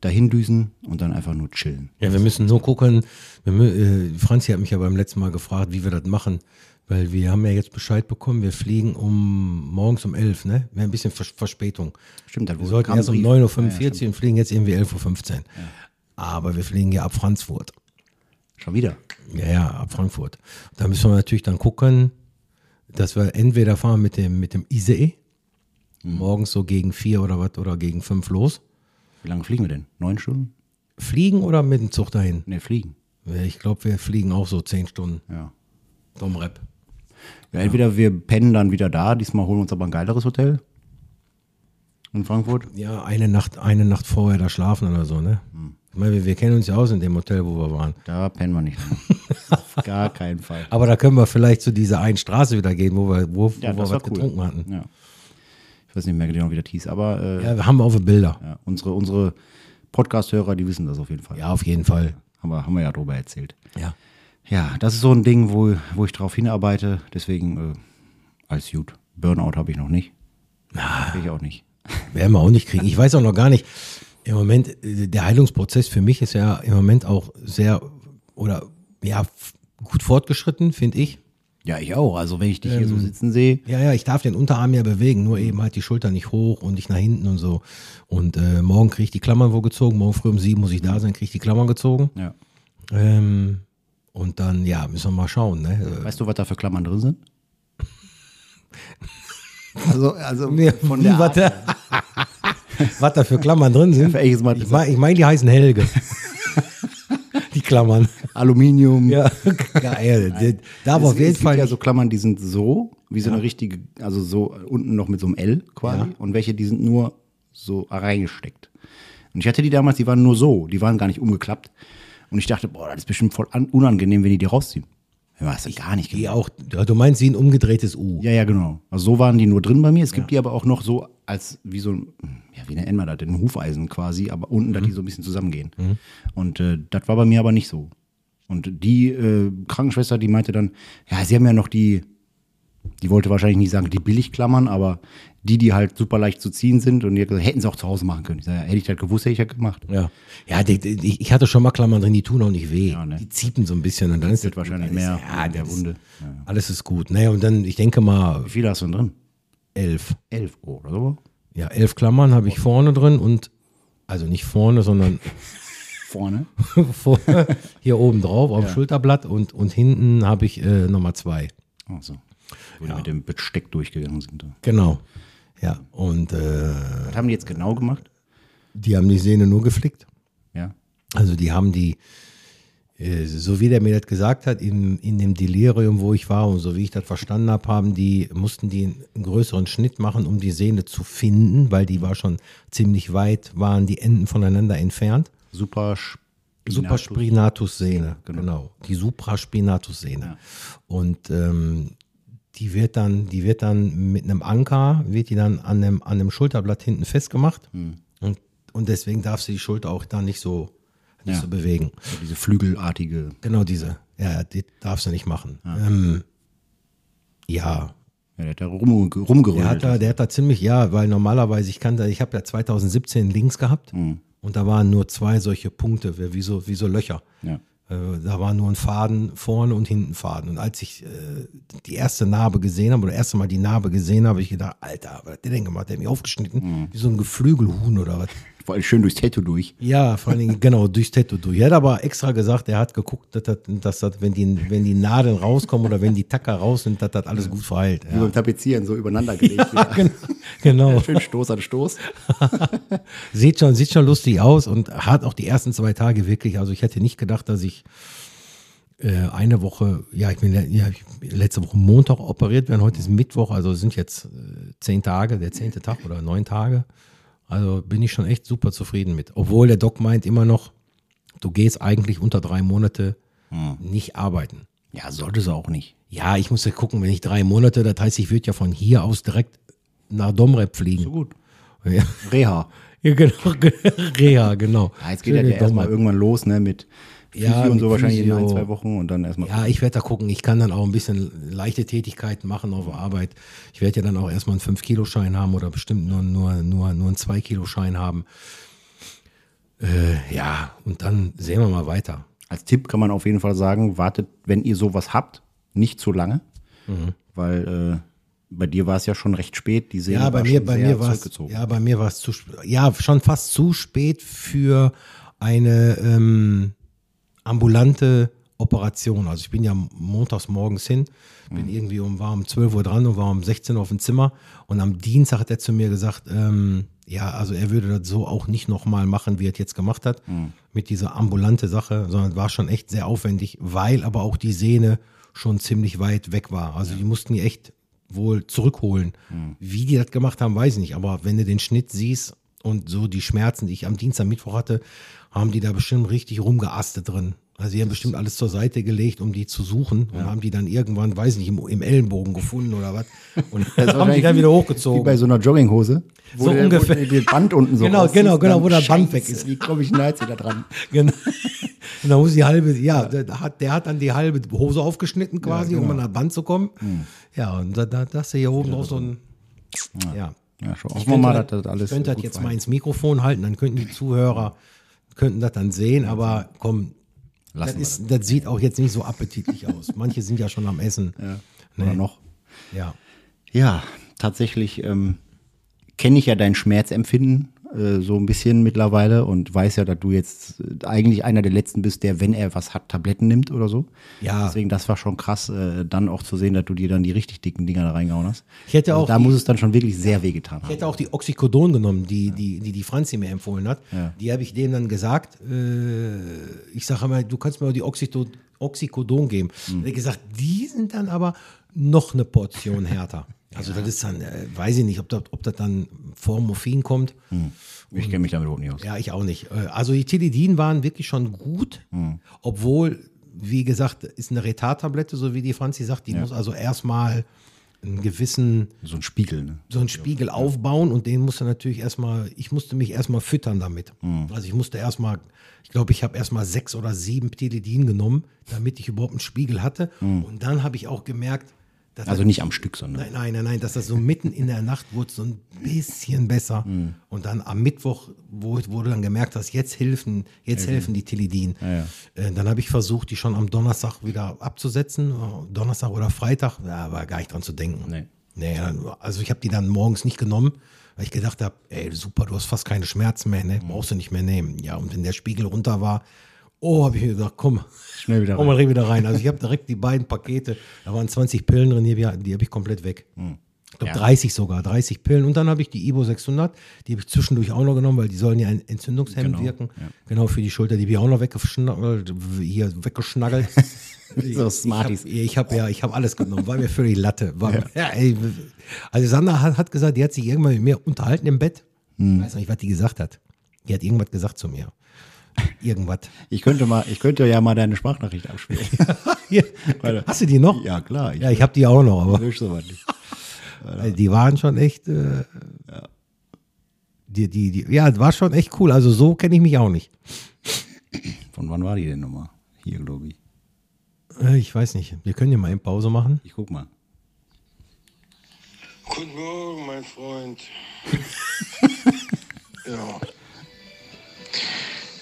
dahin düsen und dann einfach nur chillen. Ja, wir müssen nur gucken. Wir, äh, Franzi hat mich ja beim letzten Mal gefragt, wie wir das machen. Weil wir haben ja jetzt Bescheid bekommen, wir fliegen um morgens um 11, ne? Wir haben ein bisschen Vers Verspätung. Stimmt, das Wir sollten erst um 9.45 Uhr und fliegen jetzt irgendwie 11.15 Uhr. Aber wir fliegen ja ab Frankfurt. Schon wieder. Ja, ja, ab Frankfurt. Da müssen wir natürlich dann gucken, dass wir entweder fahren mit dem, mit dem ICE, morgens so gegen vier oder was, oder gegen fünf los. Wie lange fliegen wir denn? Neun Stunden? Fliegen oder mit dem Zug dahin? Ne, fliegen. Ich glaube, wir fliegen auch so zehn Stunden. Ja. Domrep. Ja, entweder wir pennen dann wieder da, diesmal holen wir uns aber ein geileres Hotel in Frankfurt. Ja, eine Nacht, eine Nacht vorher da schlafen oder so, ne? Ich meine, wir, wir kennen uns ja aus in dem Hotel, wo wir waren. Da pennen wir nicht. gar keinen Fall. Aber da können wir vielleicht zu dieser einen Straße wieder gehen, wo wir, wo, Ja, wo wir was cool. getrunken hatten. Ja. Ich weiß nicht mehr genau, wie das hieß, aber äh, ja. Ja, wir haben auch Bilder. unsere, unsere Podcast-Hörer, die wissen das auf jeden Fall. Ja, auf jeden Fall. Haben, wir, haben wir ja drüber erzählt. Ja. Ja, das ist so ein Ding, wo, wo ich drauf hinarbeite. Deswegen äh, alles gut. Burnout habe ich noch nicht. Hab ich auch nicht. Werden wir auch nicht kriegen. Ich weiß auch noch gar nicht. Im Moment, der Heilungsprozess für mich ist ja im Moment auch sehr oder ja gut fortgeschritten, finde ich. Ja, ich auch. Also wenn ich dich Ähm. hier so sitzen sehe, Ja, ja, ich darf den Unterarm ja bewegen, nur eben halt die Schulter nicht hoch und nicht nach hinten und so. Und äh, morgen kriege ich die Klammern wo gezogen. Morgen früh um sieben muss ich da sein, kriege ich die Klammern gezogen. ja. Ähm, und dann, ja, müssen wir mal schauen. Ne? Weißt du, was da für Klammern drin sind? Also, also Ja, von der Art, was da für Klammern drin sind. Mal Ich meine, ich mein, die heißen Helge. die Klammern. Aluminium. Ja, geil. Die- Da aber Es- auf jeden es Fall. gibt ja so Klammern, die sind so, wie so eine richtige, also so unten noch mit so einem L quasi. Ja. Und welche, die sind nur so reingesteckt. Und ich hatte die damals, die waren nur so, die waren gar nicht umgeklappt. Und ich dachte, boah, das ist bestimmt voll an, unangenehm, wenn die die rausziehen. Ja, hast du gar nicht die auch, ja, du meinst wie ein umgedrehtes U. Ja, ja, genau. Also so waren die nur drin bei mir. Es gibt die aber auch noch so als wie so ein, ja, wie nennt man das, ein Hufeisen quasi, aber unten, dass die so ein bisschen zusammengehen. Und äh, das war bei mir aber nicht so. Und die äh, Krankenschwester, die meinte dann, ja, sie haben ja noch die, die wollte wahrscheinlich nicht sagen, die Billigklammern, aber die, die halt super leicht zu ziehen sind und die hätten sie auch zu Hause machen können. Ich sag, ja, hätte ich das gewusst, hätte ich das gemacht. Ja, ja die, die, ich hatte schon mal Klammern drin, die tun auch nicht weh. Ja, ne? Die ziepen so ein bisschen und dann ist das wahrscheinlich mehr ja, in der das ist- Wunde. Alles ist gut. Naja, und dann, ich denke mal, Wie viele hast du denn drin? Elf. Elf oh, oder so? Ja, elf Klammern habe ich vorne drin und, also nicht vorne, sondern Vorne. vorne, hier oben drauf auf dem Schulterblatt und, und hinten habe ich äh, nochmal zwei. Ach so. Wo die mit dem Besteck durchgegangen sind. Genau. Ja, und äh, Was haben die jetzt genau gemacht? die haben die Sehne nur geflickt. Ja. Also die haben die, so wie der mir das gesagt hat, in, in dem Delirium, wo ich war und so wie ich das verstanden habe, haben die, mussten die einen größeren Schnitt machen, um die Sehne zu finden, weil die war schon ziemlich weit, waren die Enden voneinander entfernt. Super Supraspinatus-Sehne, genau. Die Supraspinatus-Sehne. Und ähm, die wird dann, die wird dann mit einem Anker, wird die dann an dem, an dem Schulterblatt hinten festgemacht. Und, und deswegen darf sie die Schulter auch dann nicht so, Ja. so bewegen. So diese flügelartige. Genau diese. Ja, die darfst du nicht machen. Ja, ähm, ja Ja, der hat da rum, rumgerollt. der hat da, der hat da ziemlich, ja, weil normalerweise, ich kann da, ich habe ja 2017 links gehabt Mhm. und da waren nur zwei solche Punkte, wie so, wie so Löcher. ja. Äh, Da war nur ein Faden vorne und hinten Faden. Und als ich äh, die erste Narbe gesehen habe, oder das erste Mal die Narbe gesehen habe, habe ich gedacht, Alter, was hat der denn gemacht? Der hat mich aufgeschnitten, Mhm. wie so ein Geflügelhuhn oder was. Vor allem schön durchs Tattoo durch. Ja, vor allen Dingen, genau, durchs Tattoo durch. Er hat aber extra gesagt, er hat geguckt, dass, das, dass das, wenn, die, wenn die Nadeln rauskommen oder wenn die Tacker raus sind, dass das alles gut verheilt. Wie Ja. beim Tapezieren, so übereinander gelegt. wieder. Genau. Schön Stoß an Stoß. Sieht schon, sieht schon lustig aus und hat auch die ersten zwei Tage wirklich, also ich hätte nicht gedacht, dass ich äh, eine Woche, ja, ich bin ja, ich bin letzte Woche Montag operiert werden, heute ist Mittwoch, also es sind jetzt äh, zehn Tage, der zehnte Tag oder neun Tage. Also bin ich schon echt super zufrieden mit. Obwohl der Doc meint immer noch, du gehst eigentlich unter drei Monate nicht arbeiten. Ja, sollte sie auch nicht. Ja, ich muss ja gucken, wenn ich drei Monate, das heißt, ich würde ja von hier aus direkt nach Domrep fliegen. So gut. Ja, Reha. Ja genau. Reha, genau. Ja, jetzt geht ja Schöne der erstmal Domrep. irgendwann los, ne, mit Physio Ja, und so wahrscheinlich in ein, zwei Wochen und dann erstmal. Ja, ich werde da gucken. Ich kann dann auch ein bisschen leichte Tätigkeiten machen auf Arbeit. Ich werde ja dann auch erstmal einen 5-Kilo-Schein haben oder bestimmt nur, nur, nur, nur einen 2-Kilo-Schein haben. Äh, ja, und dann sehen wir mal weiter. Als Tipp kann man auf jeden Fall sagen, wartet, wenn ihr sowas habt, nicht zu lange. Mhm. Weil äh, bei dir war es ja schon recht spät. Die Sehne Ja, bei war mir, schon bei sehr mir war es, zurückgezogen. ja, bei mir war es zu, ja, schon fast zu spät für eine ähm, ambulante Operation. Also ich bin ja montags morgens hin, bin irgendwie um, war um 12 Uhr dran und war um 16 Uhr auf dem Zimmer. Und am Dienstag hat er zu mir gesagt, ähm, ja, also er würde das so auch nicht nochmal machen, wie er es jetzt gemacht hat, mit dieser ambulante Sache, sondern war schon echt sehr aufwendig, weil aber auch die Sehne schon ziemlich weit weg war. Also die mussten die echt wohl zurückholen. Wie die das gemacht haben, weiß ich nicht. Aber wenn du den Schnitt siehst und so die Schmerzen, die ich am Dienstag, Mittwoch hatte, haben die da bestimmt richtig rumgeastet drin. Also die haben bestimmt alles zur Seite gelegt, um die zu suchen und haben die dann irgendwann, weiß nicht, im, im Ellenbogen gefunden oder was. Und Das haben die dann wieder Wie hochgezogen. bei so einer Jogginghose. Wo So der, ungefähr. Wo der Band unten so Genau, rauszieht genau, genau, wo der Band Scheiße, weg ist. Wie komme ich denn da dran? Genau. Und dann muss die halbe, ja, der hat, der hat dann die halbe Hose aufgeschnitten quasi, genau. um an der Band zu kommen. Ja, und da, da, da hast du hier oben noch so ein, ja. Ja, schon. Ich Hoffen wir mal, könnte dass das alles ich könnte das jetzt war. mal ins Mikrofon halten, dann könnten die Zuhörer, könnten das dann sehen, aber komm, Lassen wir ist, das sieht auch jetzt nicht so appetitlich aus. Manche sind ja schon am Essen. Ja. Oder Nee. noch. Ja. Ja, tatsächlich ähm, kenne ich ja dein Schmerzempfinden äh, so ein bisschen mittlerweile und weiß ja, dass du jetzt äh, eigentlich einer der Letzten bist, der, wenn er was hat, Tabletten nimmt oder so. Ja. Deswegen, das war schon krass, äh, dann auch zu sehen, dass du dir dann die richtig dicken Dinger da reingehauen hast. Ich hätte also auch da die- muss es dann schon wirklich sehr wehgetan Ich haben. hätte auch die Oxycodon genommen, die die, die, die Franzi mir empfohlen hat. Ja. Die habe ich dem dann gesagt. Äh, ich sage immer, du kannst mir auch die Oxyto Oxycodon geben. Hm. Er hat gesagt, die sind dann aber noch eine Portion härter. Also das ist dann, äh, weiß ich nicht, ob das, ob das dann vor Morphin kommt. Ich kenne mich damit überhaupt nicht aus. Ja, ich auch nicht. Äh, Also die Tilidin waren wirklich schon gut, Hm. obwohl, wie gesagt, ist eine Retardtablette, so wie die Franzi sagt, die muss also erstmal einen gewissen So ein Spiegel, ne? so einen Spiegel aufbauen und den musste natürlich erstmal, ich musste mich erstmal füttern damit. Mhm. Also ich musste erstmal, ich glaube, ich habe erstmal sechs oder sieben Ptilidin genommen, damit ich überhaupt einen Spiegel hatte. Und dann habe ich auch gemerkt, Mhm. Also nicht am Stück, sondern. Nein, nein, nein, nein, dass das so mitten in der Nacht wurde so ein bisschen besser. Mhm. Und dann am Mittwoch, wo, wo du dann gemerkt hast, jetzt helfen, jetzt helfen die Tilidin. ja. Äh, dann habe ich versucht, die schon am Donnerstag wieder abzusetzen, äh, Donnerstag oder Freitag. Ja, war gar nicht dran zu denken. Nee. Nee, also ich habe die dann morgens nicht genommen, weil ich gedacht habe, ey, super, du hast fast keine Schmerzen mehr, ne? brauchst du nicht mehr nehmen. Ja, und wenn der Spiegel runter war, oh, habe ich mir gedacht, komm, Schnell wieder komm mal wieder rein. Also ich habe direkt die beiden Pakete, da waren 20 Pillen drin, die, hab habe ich komplett weg. Ich glaube Ja. 30 sogar, 30 Pillen. Und dann habe ich die Ibo 600, die habe ich zwischendurch auch noch genommen, weil die sollen ja entzündungshemmend Genau, wirken. ja. Genau für die Schulter, die habe ich auch noch weggeschnaggelt, hier weggeschnaggelt. So Smarties. Ich habe ja, ich habe alles genommen, war mir völlig Latte. War, ja. ey, also Sandra hat, hat gesagt, die hat sich irgendwann mit mir unterhalten im Bett. Hm. Ich weiß nicht, was die gesagt hat. Die hat irgendwas gesagt zu mir. Irgendwas. Ich könnte mal, ich könnte ja mal deine Sprachnachricht abspielen. Hast du die noch? ja, klar. Ich Ja, ich habe die auch noch, aber lösche sowas nicht. die waren schon echt. Äh, die, die, die, ja, war schon echt cool. Also so kenne ich mich auch nicht. Von wann war die denn nochmal? Hier, glaube ich. Äh, ich weiß nicht. Wir können ja mal in Pause machen. Ich guck mal. Guten Morgen, mein Freund. ja.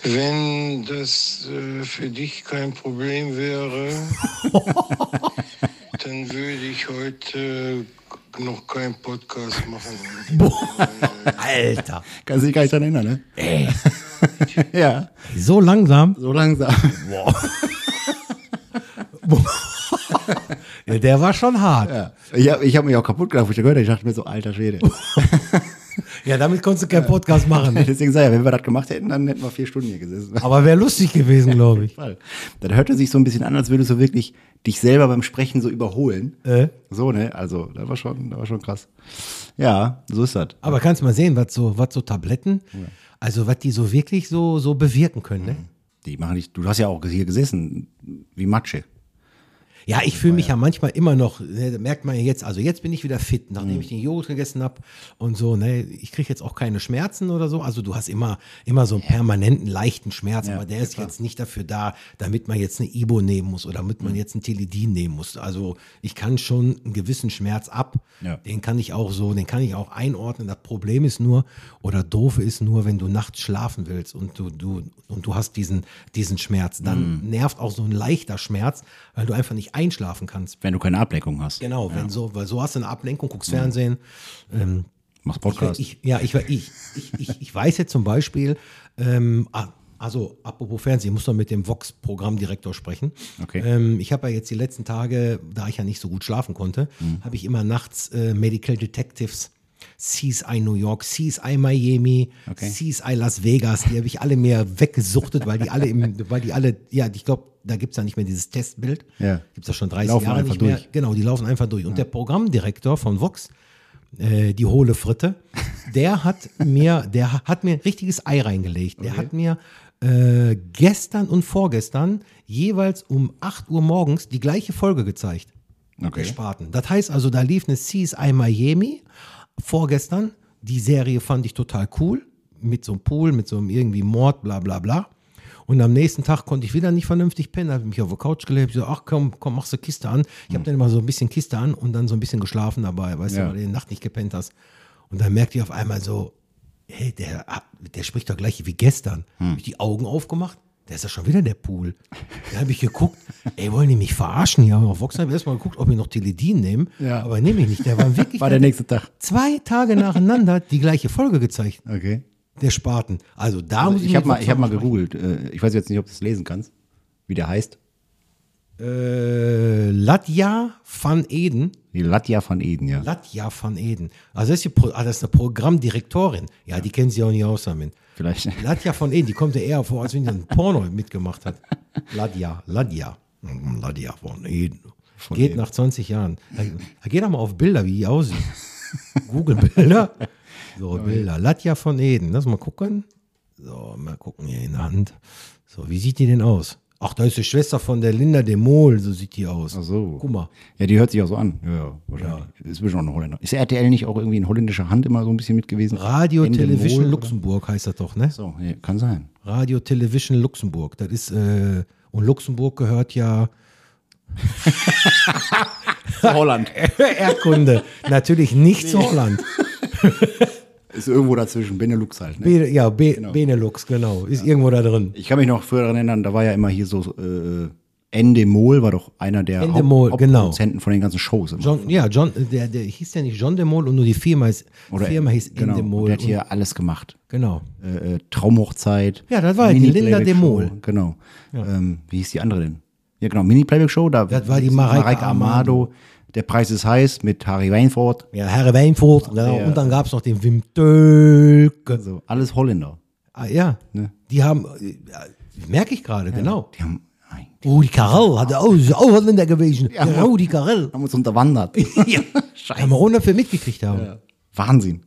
Wenn das äh, für dich kein Problem wäre, dann würde ich heute noch keinen Podcast machen. Alter. Kannst du dich gar nicht dran erinnern, ne? Ey, Ja, so langsam. so langsam. Ja, der war schon hart. Ja. Ich habe ich hab mich auch kaputt gedacht, wo ich da gehört habe. Ich dachte mir so, alter Schwede. Ja, damit konntest du keinen Podcast machen. Deswegen sag ich, wenn wir das gemacht hätten, dann hätten wir vier Stunden hier gesessen. Aber wäre lustig gewesen, glaube ich. Fall. Das hörte sich so ein bisschen an, als würdest du wirklich dich selber beim Sprechen so überholen. Äh? So, ne? Also, das war schon, das war schon krass. Ja, so ist das. Aber kannst mal sehen, was so, was so Tabletten, also was die so wirklich so, so bewirken können. Ne? Die machen dich, du hast ja auch hier gesessen, wie Matsche. Ja, ich fühle mich ja. manchmal immer noch, ne, merkt man ja jetzt, also jetzt bin ich wieder fit, nachdem ich den Joghurt gegessen habe und so, ne, ich kriege jetzt auch keine Schmerzen oder so, also du hast immer, immer so einen permanenten leichten Schmerz, Ja, aber der ist jetzt nicht dafür da, damit man jetzt eine Ibo nehmen muss oder damit man jetzt ein Teledin nehmen muss, also ich kann schon einen gewissen Schmerz ab, Ja. den kann ich auch so, den kann ich auch einordnen, das Problem ist nur, oder doofe ist nur, wenn du nachts schlafen willst und du, du, und du hast diesen, diesen Schmerz, dann nervt auch so ein leichter Schmerz, weil du einfach nicht einschlafen kannst. Wenn du keine Ablenkung hast. Genau, wenn so, weil so hast du eine Ablenkung, guckst Fernsehen. Ähm, Machst ich, Podcast. ich, ja, ich, ich, ich, ich, ich weiß jetzt zum Beispiel, ähm, ah, also apropos Fernsehen, ich muss noch mit dem Vox-Programmdirektor sprechen. Okay. Ähm, ich habe ja jetzt die letzten Tage, da ich ja nicht so gut schlafen konnte, habe ich immer nachts äh, Medical Detectives. CSI New York, CSI Miami, Okay. CSI Las Vegas, die habe ich alle mehr weggesuchtet, weil die alle im, weil die alle, ja, ich glaube, da gibt es ja nicht mehr dieses Testbild. Ja. Gibt es ja schon 30 Laufen Jahre nicht mehr. durch. Genau, die laufen einfach durch. Und der Programmdirektor von Vox, äh, die hohle Fritte, der hat mir, der hat mir ein richtiges Ei reingelegt. Der hat mir äh, gestern und vorgestern jeweils um 8 Uhr morgens die gleiche Folge gezeigt. Okay. Der Spaten. Das heißt also, da lief eine CSI Miami vorgestern. Die Serie fand ich total cool. Mit so einem Pool, mit so einem irgendwie Mord, bla bla bla. Und am nächsten Tag konnte ich wieder nicht vernünftig pennen, habe mich auf der Couch gelegt, ich so, ach komm, komm, machst du Kiste an. Ich habe dann immer so ein bisschen Kiste an und dann so ein bisschen geschlafen dabei, weißt Ja. du, weil du die Nacht nicht gepennt hast. Und dann merkte ich auf einmal so, hey, der, der spricht doch gleich wie gestern. Hab ich die Augen aufgemacht, der ist ja schon wieder der Pool. Dann habe ich geguckt, ey, wollen die mich verarschen? Ja, auf Vox habe ich erstmal geguckt, ob ich noch Teledin nehme. Ja. Aber nehme ich nicht. Der war wirklich War der nächste Tag. zwei Tage nacheinander die gleiche Folge gezeigt. Okay. Der Spaten. Also da Also muss ich ich habe mal, ich hab mal Vox gegoogelt. Äh, Ich weiß jetzt nicht, ob du es lesen kannst, wie der heißt. Äh, Latja van Eden. Die Latja van Eden, ja. Latja van Eden. Also das ist, die ah, das ist eine Programmdirektorin. Ja, die kennen sie auch nicht aus damit. Vielleicht. Latja von Eden, die kommt ja eher vor, als wenn die ein Porno mitgemacht hat. Ladja, Ladja. Mm, Ladja von Eden. geht Eden. nach 20 Jahren. Geht doch mal auf Bilder, wie die aussieht. Google Bilder. So, Bilder. Latja von Eden. Lass mal gucken. So, mal gucken hier in der Hand. So, wie sieht die denn aus? Ach, da ist die Schwester von der Linda de Mol, so sieht die aus. Ach so. Guck mal. Ja, die hört sich auch so an. Ja, ja wahrscheinlich. Ist bestimmt auch ein Holländer. Ist RTL nicht auch irgendwie in holländischer Hand immer so ein bisschen mit gewesen? Radio Ende Television Mol, Luxemburg heißt das doch, ne? So, ja, kann sein. Radio Television Luxemburg. Das ist, äh, und Luxemburg gehört ja Holland. Erdkunde. Natürlich nicht zu Holland. Ist irgendwo dazwischen, Benelux halt. Ne? Be ja, Be Benelux, genau. Ist irgendwo da drin. Ich kann mich noch früher daran erinnern, da war ja immer hier so äh, Endemol, war doch einer der Endemol, genau. Hauptproduzenten von den ganzen Shows. Immer. John, ja, John, der, der hieß ja nicht John de Mol und nur die Firma, ist, Oder- Firma hieß genau, Endemol. Der hat hier alles gemacht. Genau. Äh, äh, Traumhochzeit. Ja, das war ja die Linda de Mini-Playback-Show, Mol. Genau. Ähm, wie hieß die andere denn? Ja, genau, Mini-Playback-Show. Da Das war die Mareike Amado. Der Preis ist heiß mit Harry Weinfurt. Ja, Herr Weinfurt, genau. Ja. Und dann gab es noch den Wim Tölke. So, alles Holländer. Ah, ja, Ne? die haben, äh, merke ich gerade, genau. Die haben, nein, Rudi Carell auch, ist auch Holländer gewesen. Ja. Der Rudi Carell. haben uns unterwandert. ja. Haben wir Runde für mitgekriegt haben. Wahnsinn.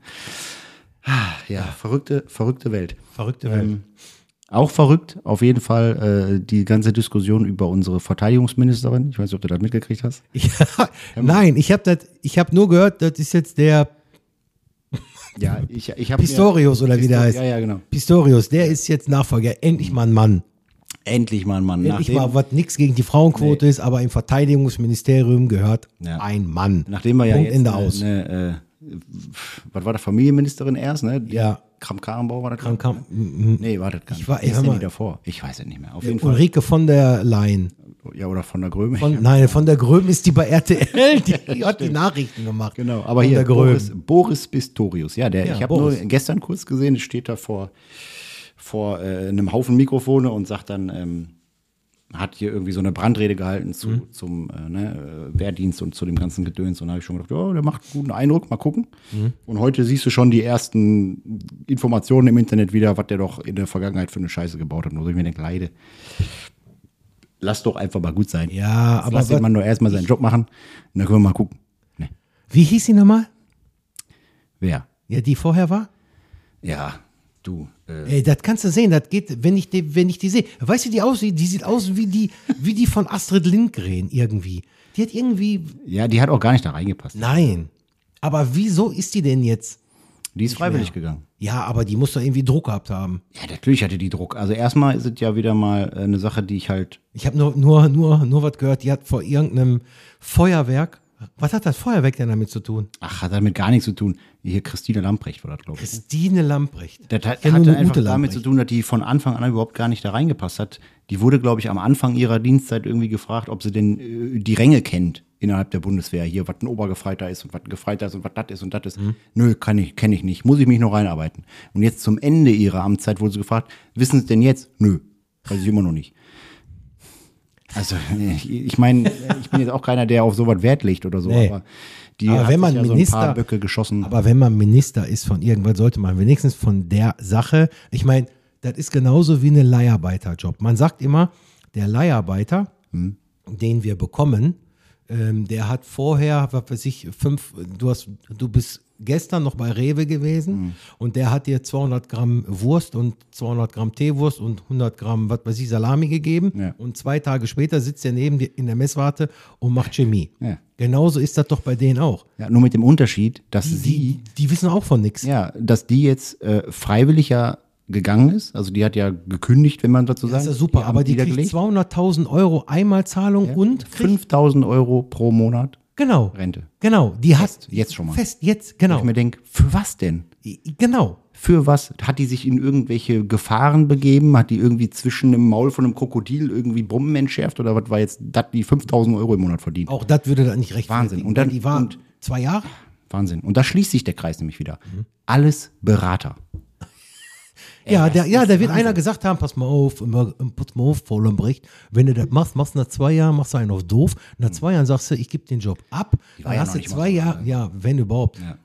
Ah, Ja, verrückte, verrückte Welt. Verrückte Welt. Ähm, auch verrückt, auf jeden Fall, äh, die ganze Diskussion über unsere Verteidigungsministerin. Ich weiß nicht, ob du das mitgekriegt hast. Ja, nein, ich habe das, ich habe nur gehört, das ist jetzt der Ja, ich, ich habe Pistorius oder wie der heißt. Ja, ja, genau. Pistorius, der ist jetzt Nachfolger. Endlich mal ein Mann. Endlich mal ein Mann. Endlich Nachdem, mal, was nichts gegen die Frauenquote ist, aber im Verteidigungsministerium gehört Ja. ein Mann. nachdem wir ja Punkt jetzt Ende eine, aus. eine äh, was war das, Familienministerin erst, ne? Die Ja. Kram-Karrenbauer war das? Kram- Kram- m- Nee, war das gar Ich nicht. war- ist hör denn mal. davor? Ich weiß es nicht mehr. Auf jeden Fall. Ulrike von der Leyen. Ja, oder von der Gröme. Von, Nein, von der Gröben ist die bei RTL. Die hat die Nachrichten gemacht. Genau, aber von hier Gröben. Boris, Boris Pistorius. Ja, der, Ja, ich habe nur gestern kurz gesehen, es steht da vor, vor äh, einem Haufen Mikrofone und sagt dann, ähm, hat hier irgendwie so eine Brandrede gehalten zu, Mhm. zum äh, ne, äh, Wehrdienst und zu dem ganzen Gedöns. Und da habe ich schon gedacht, ja, der macht einen guten Eindruck, mal gucken. Mhm. Und heute siehst du schon die ersten Informationen im Internet wieder, was der doch in der Vergangenheit für eine Scheiße gebaut hat. Und so ich mir denke, Leide, lass doch einfach mal gut sein. Ja, Jetzt aber lass den Mann nur erstmal seinen Job machen. Und dann können wir mal gucken. Ne, Wie hieß sie nochmal? wer? Ja, die vorher war? Ja, du. Äh, Ey, das kannst du sehen, das geht, wenn ich die, wenn ich die sehe. Weißt du, wie die aussieht? Die sieht aus wie die, wie die von Astrid Lindgren irgendwie. Die hat irgendwie, ja, die hat auch gar nicht da reingepasst. nein. Aber wieso ist die denn jetzt? Die ist freiwillig gegangen. Ja, aber die muss doch irgendwie Druck gehabt haben. Ja, natürlich hatte die Druck. Also erstmal ist es ja wieder mal äh, eine Sache, die ich halt. Ich habe nur, nur, nur, nur was gehört, die hat vor irgendeinem Feuerwerk. Was hat das Feuerwerk denn damit zu tun? Ach, hat damit gar nichts zu tun. Hier Christine Lamprecht war das, glaube ich. Christine Lamprecht. Das hat, hatte einfach damit zu tun, dass die von Anfang an überhaupt gar nicht da reingepasst hat. Die wurde, glaube ich, am Anfang ihrer Dienstzeit irgendwie gefragt, ob sie denn äh, die Ränge kennt innerhalb der Bundeswehr. Hier, was ein Obergefreiter ist und was ein Gefreiter ist und was das ist und das ist. Mhm. Nö, kann ich, kenne ich nicht. Muss ich mich noch reinarbeiten. Und jetzt zum Ende ihrer Amtszeit wurde sie gefragt, wissen Sie denn jetzt? Nö, weiß ich immer noch nicht. Also, ich, ich meine, ich bin jetzt auch keiner, der auf sowas Wert legt oder so, Nee. aber die Aber wenn man ja Minister, so aber wenn man Minister ist von irgendwas, sollte man wenigstens von der Sache, ich meine, das ist genauso wie ein Leiharbeiterjob. Man sagt immer, der Leiharbeiter, Hm. den wir bekommen, Ähm, der hat vorher, was weiß ich, fünf, du hast, du bist gestern noch bei Rewe gewesen Mhm. und der hat dir 200 Gramm Wurst und 200 Gramm Teewurst und 100 Gramm, was weiß ich, Salami gegeben Ja. und zwei Tage später sitzt er neben dir in der Messwarte und macht Chemie. Ja. Genauso ist das doch bei denen auch. Ja, nur mit dem Unterschied, dass Die, sie, die, die wissen auch von nichts. ja, dass die jetzt äh, freiwillig ja gegangen ist. Also die hat ja gekündigt, wenn man dazu sagt. Das ist ja super, haben aber die kriegt niedergelegt. 200.000 Euro Einmalzahlung und kriegt, 5000 Euro pro Monat genau, Rente. genau, die hat jetzt schon mal. fest, jetzt, Wo genau, ich mir denke, für was denn? genau. Für was? Hat die sich in irgendwelche Gefahren begeben? Hat die irgendwie zwischen dem Maul von einem Krokodil irgendwie Bomben entschärft? Oder was war jetzt, dass die 5000 Euro im Monat verdient? Auch das würde dann nicht rechtfertigen. Wahnsinn. Und dann- die war und- zwei Jahre? Wahnsinn. Und da schließt sich der Kreis nämlich wieder. Mhm. Alles Berater. Ja, der, ja, da wird einer gesagt haben, pass mal auf, immer, pass mal auf, Lambrecht, wenn du das machst, machst du nach zwei Jahren, machst du einen auf doof, nach zwei Jahren sagst du, ich gebe den Job ab, dann ja hast du zwei Jahre, ja, wenn überhaupt. Ja.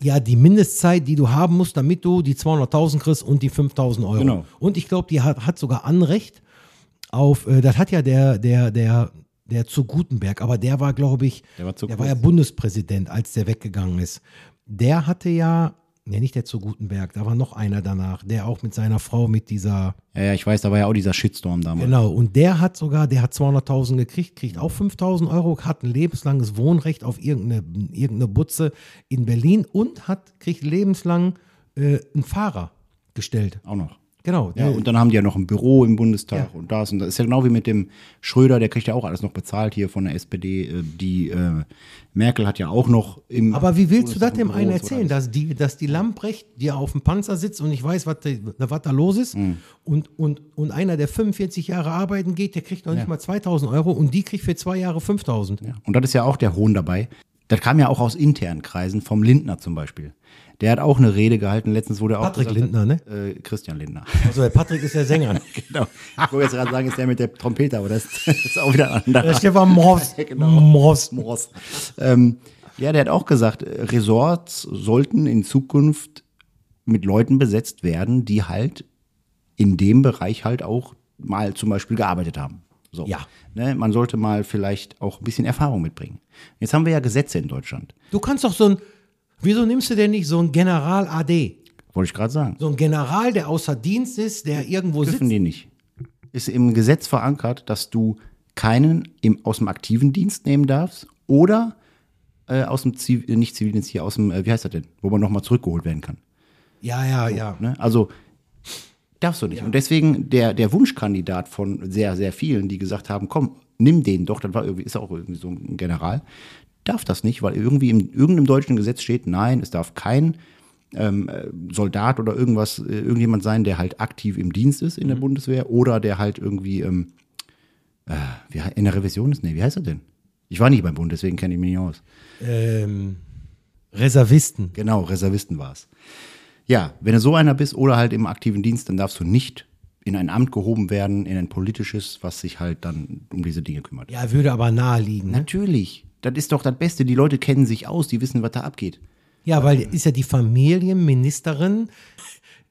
Ja, die Mindestzeit, die du haben musst, damit du die 200.000 kriegst und die 5.000 Euro. Genau. Und ich glaube, die hat, hat sogar Anrecht auf, äh, das hat ja der, der, der, der zu Gutenberg, aber der war, glaube ich, Der war zu der war ja Bundespräsident, als der weggegangen ist. Der hatte ja, ne, nicht der zu Gutenberg, da war noch einer danach, der auch mit seiner Frau mit dieser, Ja, ja, ich weiß, da war ja auch dieser Shitstorm damals. genau, und der hat sogar, der hat 200.000 gekriegt, kriegt auch 5.000 Euro, hat ein lebenslanges Wohnrecht auf irgendeine, irgendeine Butze in Berlin und hat, kriegt lebenslang äh, einen Fahrer gestellt. Auch noch. Genau. Ja, und dann haben die ja noch ein Büro im Bundestag Ja. und das und das ist ja genau wie mit dem Schröder, der kriegt ja auch alles noch bezahlt hier von der SPD. Äh, Die äh, Merkel hat ja auch noch im. Aber wie willst du das Bundestag dem ein einen erzählen, dass die, dass die Lamprecht dir auf dem Panzer sitzt und ich weiß, was, da- was da los ist Mhm. und, und, und einer, der 45 Jahre arbeiten geht, der kriegt noch nicht mal 2000 Euro und die kriegt für zwei Jahre 5000. Ja. Und das ist ja auch der Hohn dabei. Das kam ja auch aus internen Kreisen, vom Lindner zum Beispiel. Der hat auch eine Rede gehalten, letztens wurde auch. Patrick gesagt, Lindner, ne? Äh, Christian Lindner. Also der Patrick ist der Sänger. genau. Ich wollte jetzt gerade sagen, ist der mit der Trompete, aber das, das ist auch wieder ein anderer. Der Stefan Moss. genau. Moors. Ähm, ja, der hat auch gesagt, äh, Resorts sollten in Zukunft mit Leuten besetzt werden, die halt in dem Bereich halt auch mal zum Beispiel gearbeitet haben. So. Ja. Ne, man sollte mal vielleicht auch ein bisschen Erfahrung mitbringen. Jetzt haben wir ja Gesetze in Deutschland. Du kannst doch so ein, wieso nimmst du denn nicht so ein General AD? Wollte ich gerade sagen. So ein General, der außer Dienst ist, der irgendwo sitzt. Dürfen die nicht. Ist im Gesetz verankert, dass du keinen im, aus dem aktiven Dienst nehmen darfst oder äh, aus dem Ziv nicht Zivildienst hier, aus dem, äh, wie heißt das denn, wo man nochmal zurückgeholt werden kann. Ja, ja, ja. Ne? Also darfst du nicht. Und deswegen der, der Wunschkandidat von sehr, sehr vielen, die gesagt haben, komm, nimm den doch, das war irgendwie, ist auch irgendwie so ein General, darf das nicht, weil irgendwie in irgendeinem deutschen Gesetz steht, nein, es darf kein ähm, äh, Soldat oder irgendwas, äh, irgendjemand sein, der halt aktiv im Dienst ist in der Bundeswehr oder der halt irgendwie ähm, äh, wie, in der Revision ist. Nee, wie heißt er denn? Ich war nicht beim Bund, deswegen kenne ich mich nicht aus. Ähm, Reservisten. Genau, Reservisten war es. Ja, wenn du so einer bist oder halt im aktiven Dienst, dann darfst du nicht in ein Amt gehoben werden, in ein politisches, was sich halt dann um diese Dinge kümmert. Ja, würde aber naheliegen. Ne? Natürlich. Das ist doch das Beste. Die Leute kennen sich aus, die wissen, was da abgeht. Ja, weil ist ja die Familienministerin,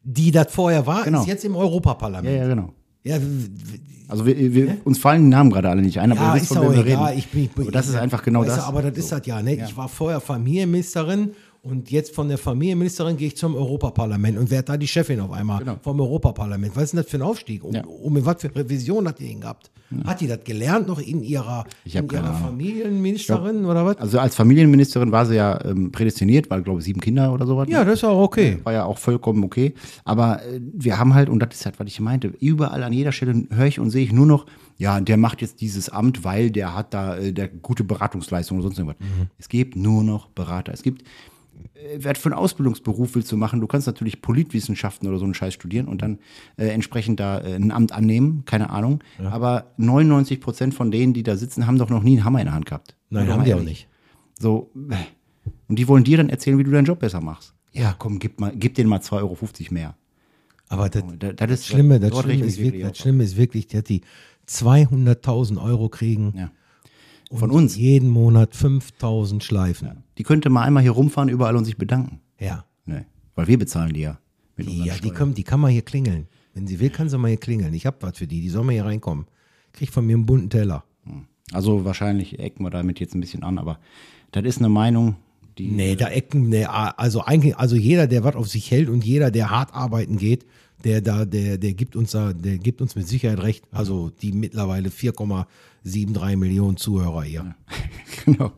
die das vorher war, Genau. ist jetzt im Ja, Europaparlament. ja, genau. Ja, Also wir, wir, uns fallen die Namen gerade alle nicht ein, aber ja ihr wisst, von wem wir reden. Ich bin, ich bin, das ist einfach genau du, das. Aber das ist das ja, ne? Ich war vorher Familienministerin und jetzt von der Familienministerin gehe ich zum Europaparlament und werde da die Chefin auf einmal Genau. vom Europaparlament. Was ist denn das für ein Aufstieg? Um, Ja. um was für Revision hat die ihn gehabt? Hat die das gelernt noch in ihrer, in ihrer. Familienministerin oder was? Also als Familienministerin war sie ja ähm, prädestiniert, weil, glaube ich, sieben Kinder oder sowas. Ja, das ist auch okay. war ja auch vollkommen okay. Aber äh, wir haben halt, und das ist halt, was ich meinte, überall an jeder Stelle höre ich und sehe ich nur noch, ja, der macht jetzt dieses Amt, weil der hat da äh, der gute Beratungsleistung oder sonst irgendwas. Es gibt nur noch Berater. Es gibt, was für einen Ausbildungsberuf willst du machen? Du kannst natürlich Politwissenschaften oder so einen Scheiß studieren und dann äh, entsprechend da äh, ein Amt annehmen, keine Ahnung. Aber 99 Prozent von denen, die da sitzen, haben doch noch nie einen Hammer in der Hand gehabt. Nein, haben die auch nicht. So, äh, und die wollen dir dann erzählen, wie du deinen Job besser machst. Ja, komm, gib, mal, gib denen mal 2,50 Euro mehr. Aber das, Das, das ist Schlimme, das, Schlimme ist ich wirklich, das. Schlimme ist wirklich, dass die 200.000 Euro kriegen Ja. Von uns. jeden Monat 5.000 Schleifen. Die könnte mal einmal hier rumfahren überall und sich bedanken. Ja. Nee, weil wir bezahlen die ja. Mit ja, die, können, die kann mal hier klingeln. Wenn sie will, kann sie mal hier klingeln. Ich hab was für die. Die soll mal hier reinkommen. Kriegt von mir einen bunten Teller. Also wahrscheinlich ecken wir damit jetzt ein bisschen an, aber das ist eine Meinung, die. Nee, da Ecken, nee, also eigentlich, also jeder, der was auf sich hält und jeder, der hart arbeiten geht, der da, der, der gibt uns da, der gibt uns mit Sicherheit recht. Also die mittlerweile 4,73 Millionen Zuhörer hier. genau.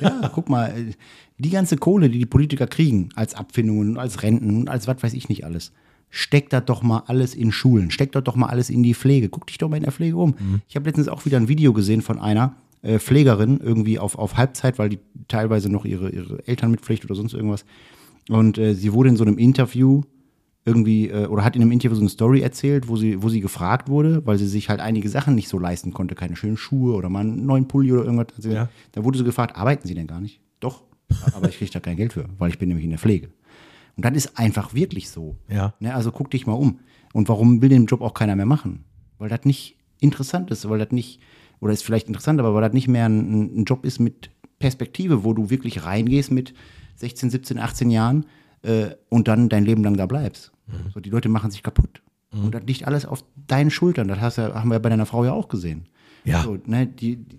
Ja, guck mal, äh, die ganze Kohle, die die Politiker kriegen, als Abfindungen und als Renten und als was weiß ich nicht alles, steckt das doch mal alles in Schulen, steckt das doch mal alles in die Pflege. Guck dich doch mal in der Pflege um. Ich habe letztens auch wieder ein Video gesehen von einer äh, Pflegerin, irgendwie auf, auf Halbzeit, weil die teilweise noch ihre, ihre Eltern mitpflicht oder sonst irgendwas. Und äh, sie wurde in so einem Interview irgendwie äh, oder hat in einem Interview so eine Story erzählt, wo sie, wo sie gefragt wurde, weil sie sich halt einige Sachen nicht so leisten konnte, keine schönen Schuhe oder mal einen neuen Pulli oder irgendwas. Also, Ja. Da wurde sie gefragt, arbeiten Sie denn gar nicht? Doch, aber ich kriege da kein Geld für, weil ich bin nämlich in der Pflege. Und das ist einfach wirklich so. Ja. Ne, also guck dich mal um. Und warum will den Job auch keiner mehr machen? Weil das nicht interessant ist, weil das nicht, oder ist vielleicht interessant, aber weil das nicht mehr ein, ein Job ist mit Perspektive, wo du wirklich reingehst mit 16, 17, 18 Jahren äh, und dann dein Leben lang da bleibst. Mhm. So, die Leute machen sich kaputt. Und das liegt alles auf deinen Schultern. Das hast ja, haben wir ja bei deiner Frau ja auch gesehen. Ja. So, ne, die, die,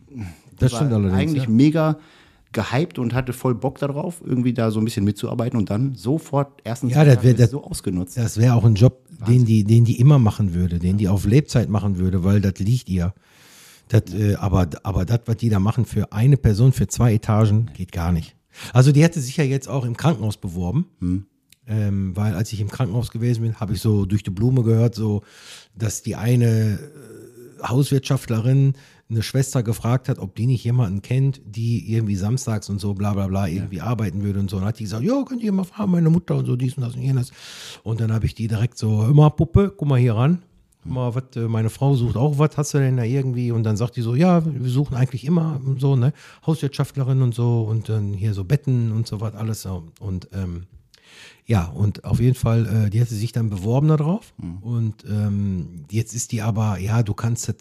Das war stimmt allerdings, Eigentlich ja. mega gehypt und hatte voll Bock darauf, irgendwie da so ein bisschen mitzuarbeiten und dann sofort erstens Ja, das wär- das- so ausgenutzt. Das wäre auch ein Job, den die, den die immer machen würde, den die auf Lebzeit machen würde, weil das liegt ihr. Das, äh, aber, aber das, was die da machen für eine Person für zwei Etagen, geht gar nicht. Also die hätte sich ja jetzt auch im Krankenhaus beworben. Ähm, weil als ich im Krankenhaus gewesen bin, habe ich so durch die Blume gehört, so, dass die eine äh, Hauswirtschaftlerin eine Schwester gefragt hat, ob die nicht jemanden kennt, die irgendwie samstags und so bla bla bla irgendwie arbeiten würde und so. Und dann hat die gesagt, ja, könnt ihr mal fragen, meine Mutter und so, dies und das und jenes. Und dann habe ich die direkt so, hör mal, Puppe, guck mal hier ran. Mal, was, äh, meine Frau sucht auch was, hast du denn da irgendwie? Und dann sagt die so, ja, wir suchen eigentlich immer so, ne, Hauswirtschaftlerin und so und dann hier so Betten und so was, alles so. Und ähm, ja, und auf jeden Fall, äh, die hatte sich dann beworben darauf. Und ähm, jetzt ist die aber, ja, du kannst das,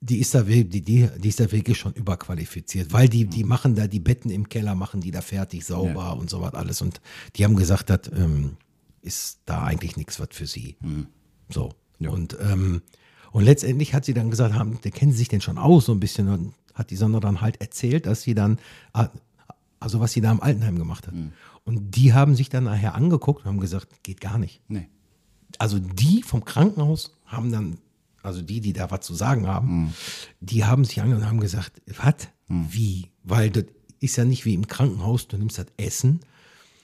die ist da, wir- die, die, die ist da wirklich schon überqualifiziert, weil die, die machen da die Betten im Keller, machen die da fertig, sauber und so was alles. Und die haben gesagt, das ähm, ist da eigentlich nichts was für sie. So. Und, ähm, und letztendlich hat sie dann gesagt, haben, der kennen sie sich denn schon aus, so ein bisschen. Und hat die Sonne dann halt erzählt, dass sie dann, also was sie da im Altenheim gemacht hat. Und die haben sich dann nachher angeguckt und haben gesagt, geht gar nicht. Nee. Also die vom Krankenhaus haben dann, also die, die da was zu sagen haben, die haben sich angeguckt und haben gesagt, was? Wie? Weil das ist ja nicht wie im Krankenhaus, du nimmst das Essen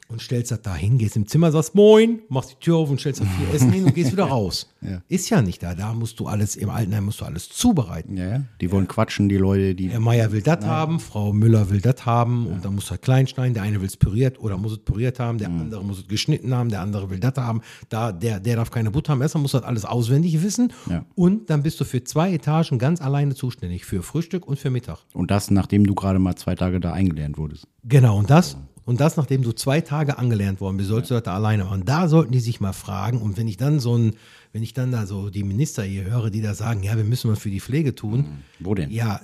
und stellst das da hin, gehst im Zimmer, sagst Moin, machst die Tür auf und stellst das viel Essen hin und gehst wieder raus. Ja. Ist ja nicht da. Da musst du alles, im Altenheim musst du alles zubereiten. Ja, ja. Die wollen quatschen, die Leute, die. Herr Meier will das haben, Frau Müller will das haben und dann muss er klein schneiden. Der eine will es püriert oder muss es püriert haben, der andere muss es geschnitten haben, der andere will das haben. Da, der, der darf keine Butter haben. Erstmal muss das alles auswendig wissen Ja. und dann bist du für zwei Etagen ganz alleine zuständig, für Frühstück und für Mittag. Und das, nachdem du gerade mal zwei Tage da eingelernt wurdest. Genau, und das, und das, nachdem du zwei Tage angelernt worden bist, sollst du das da alleine machen. Da sollten die sich mal fragen. Und wenn ich dann so ein, wenn ich dann da so die Minister hier höre, die da sagen, ja, wir müssen was für die Pflege tun. Wo denn? Ja,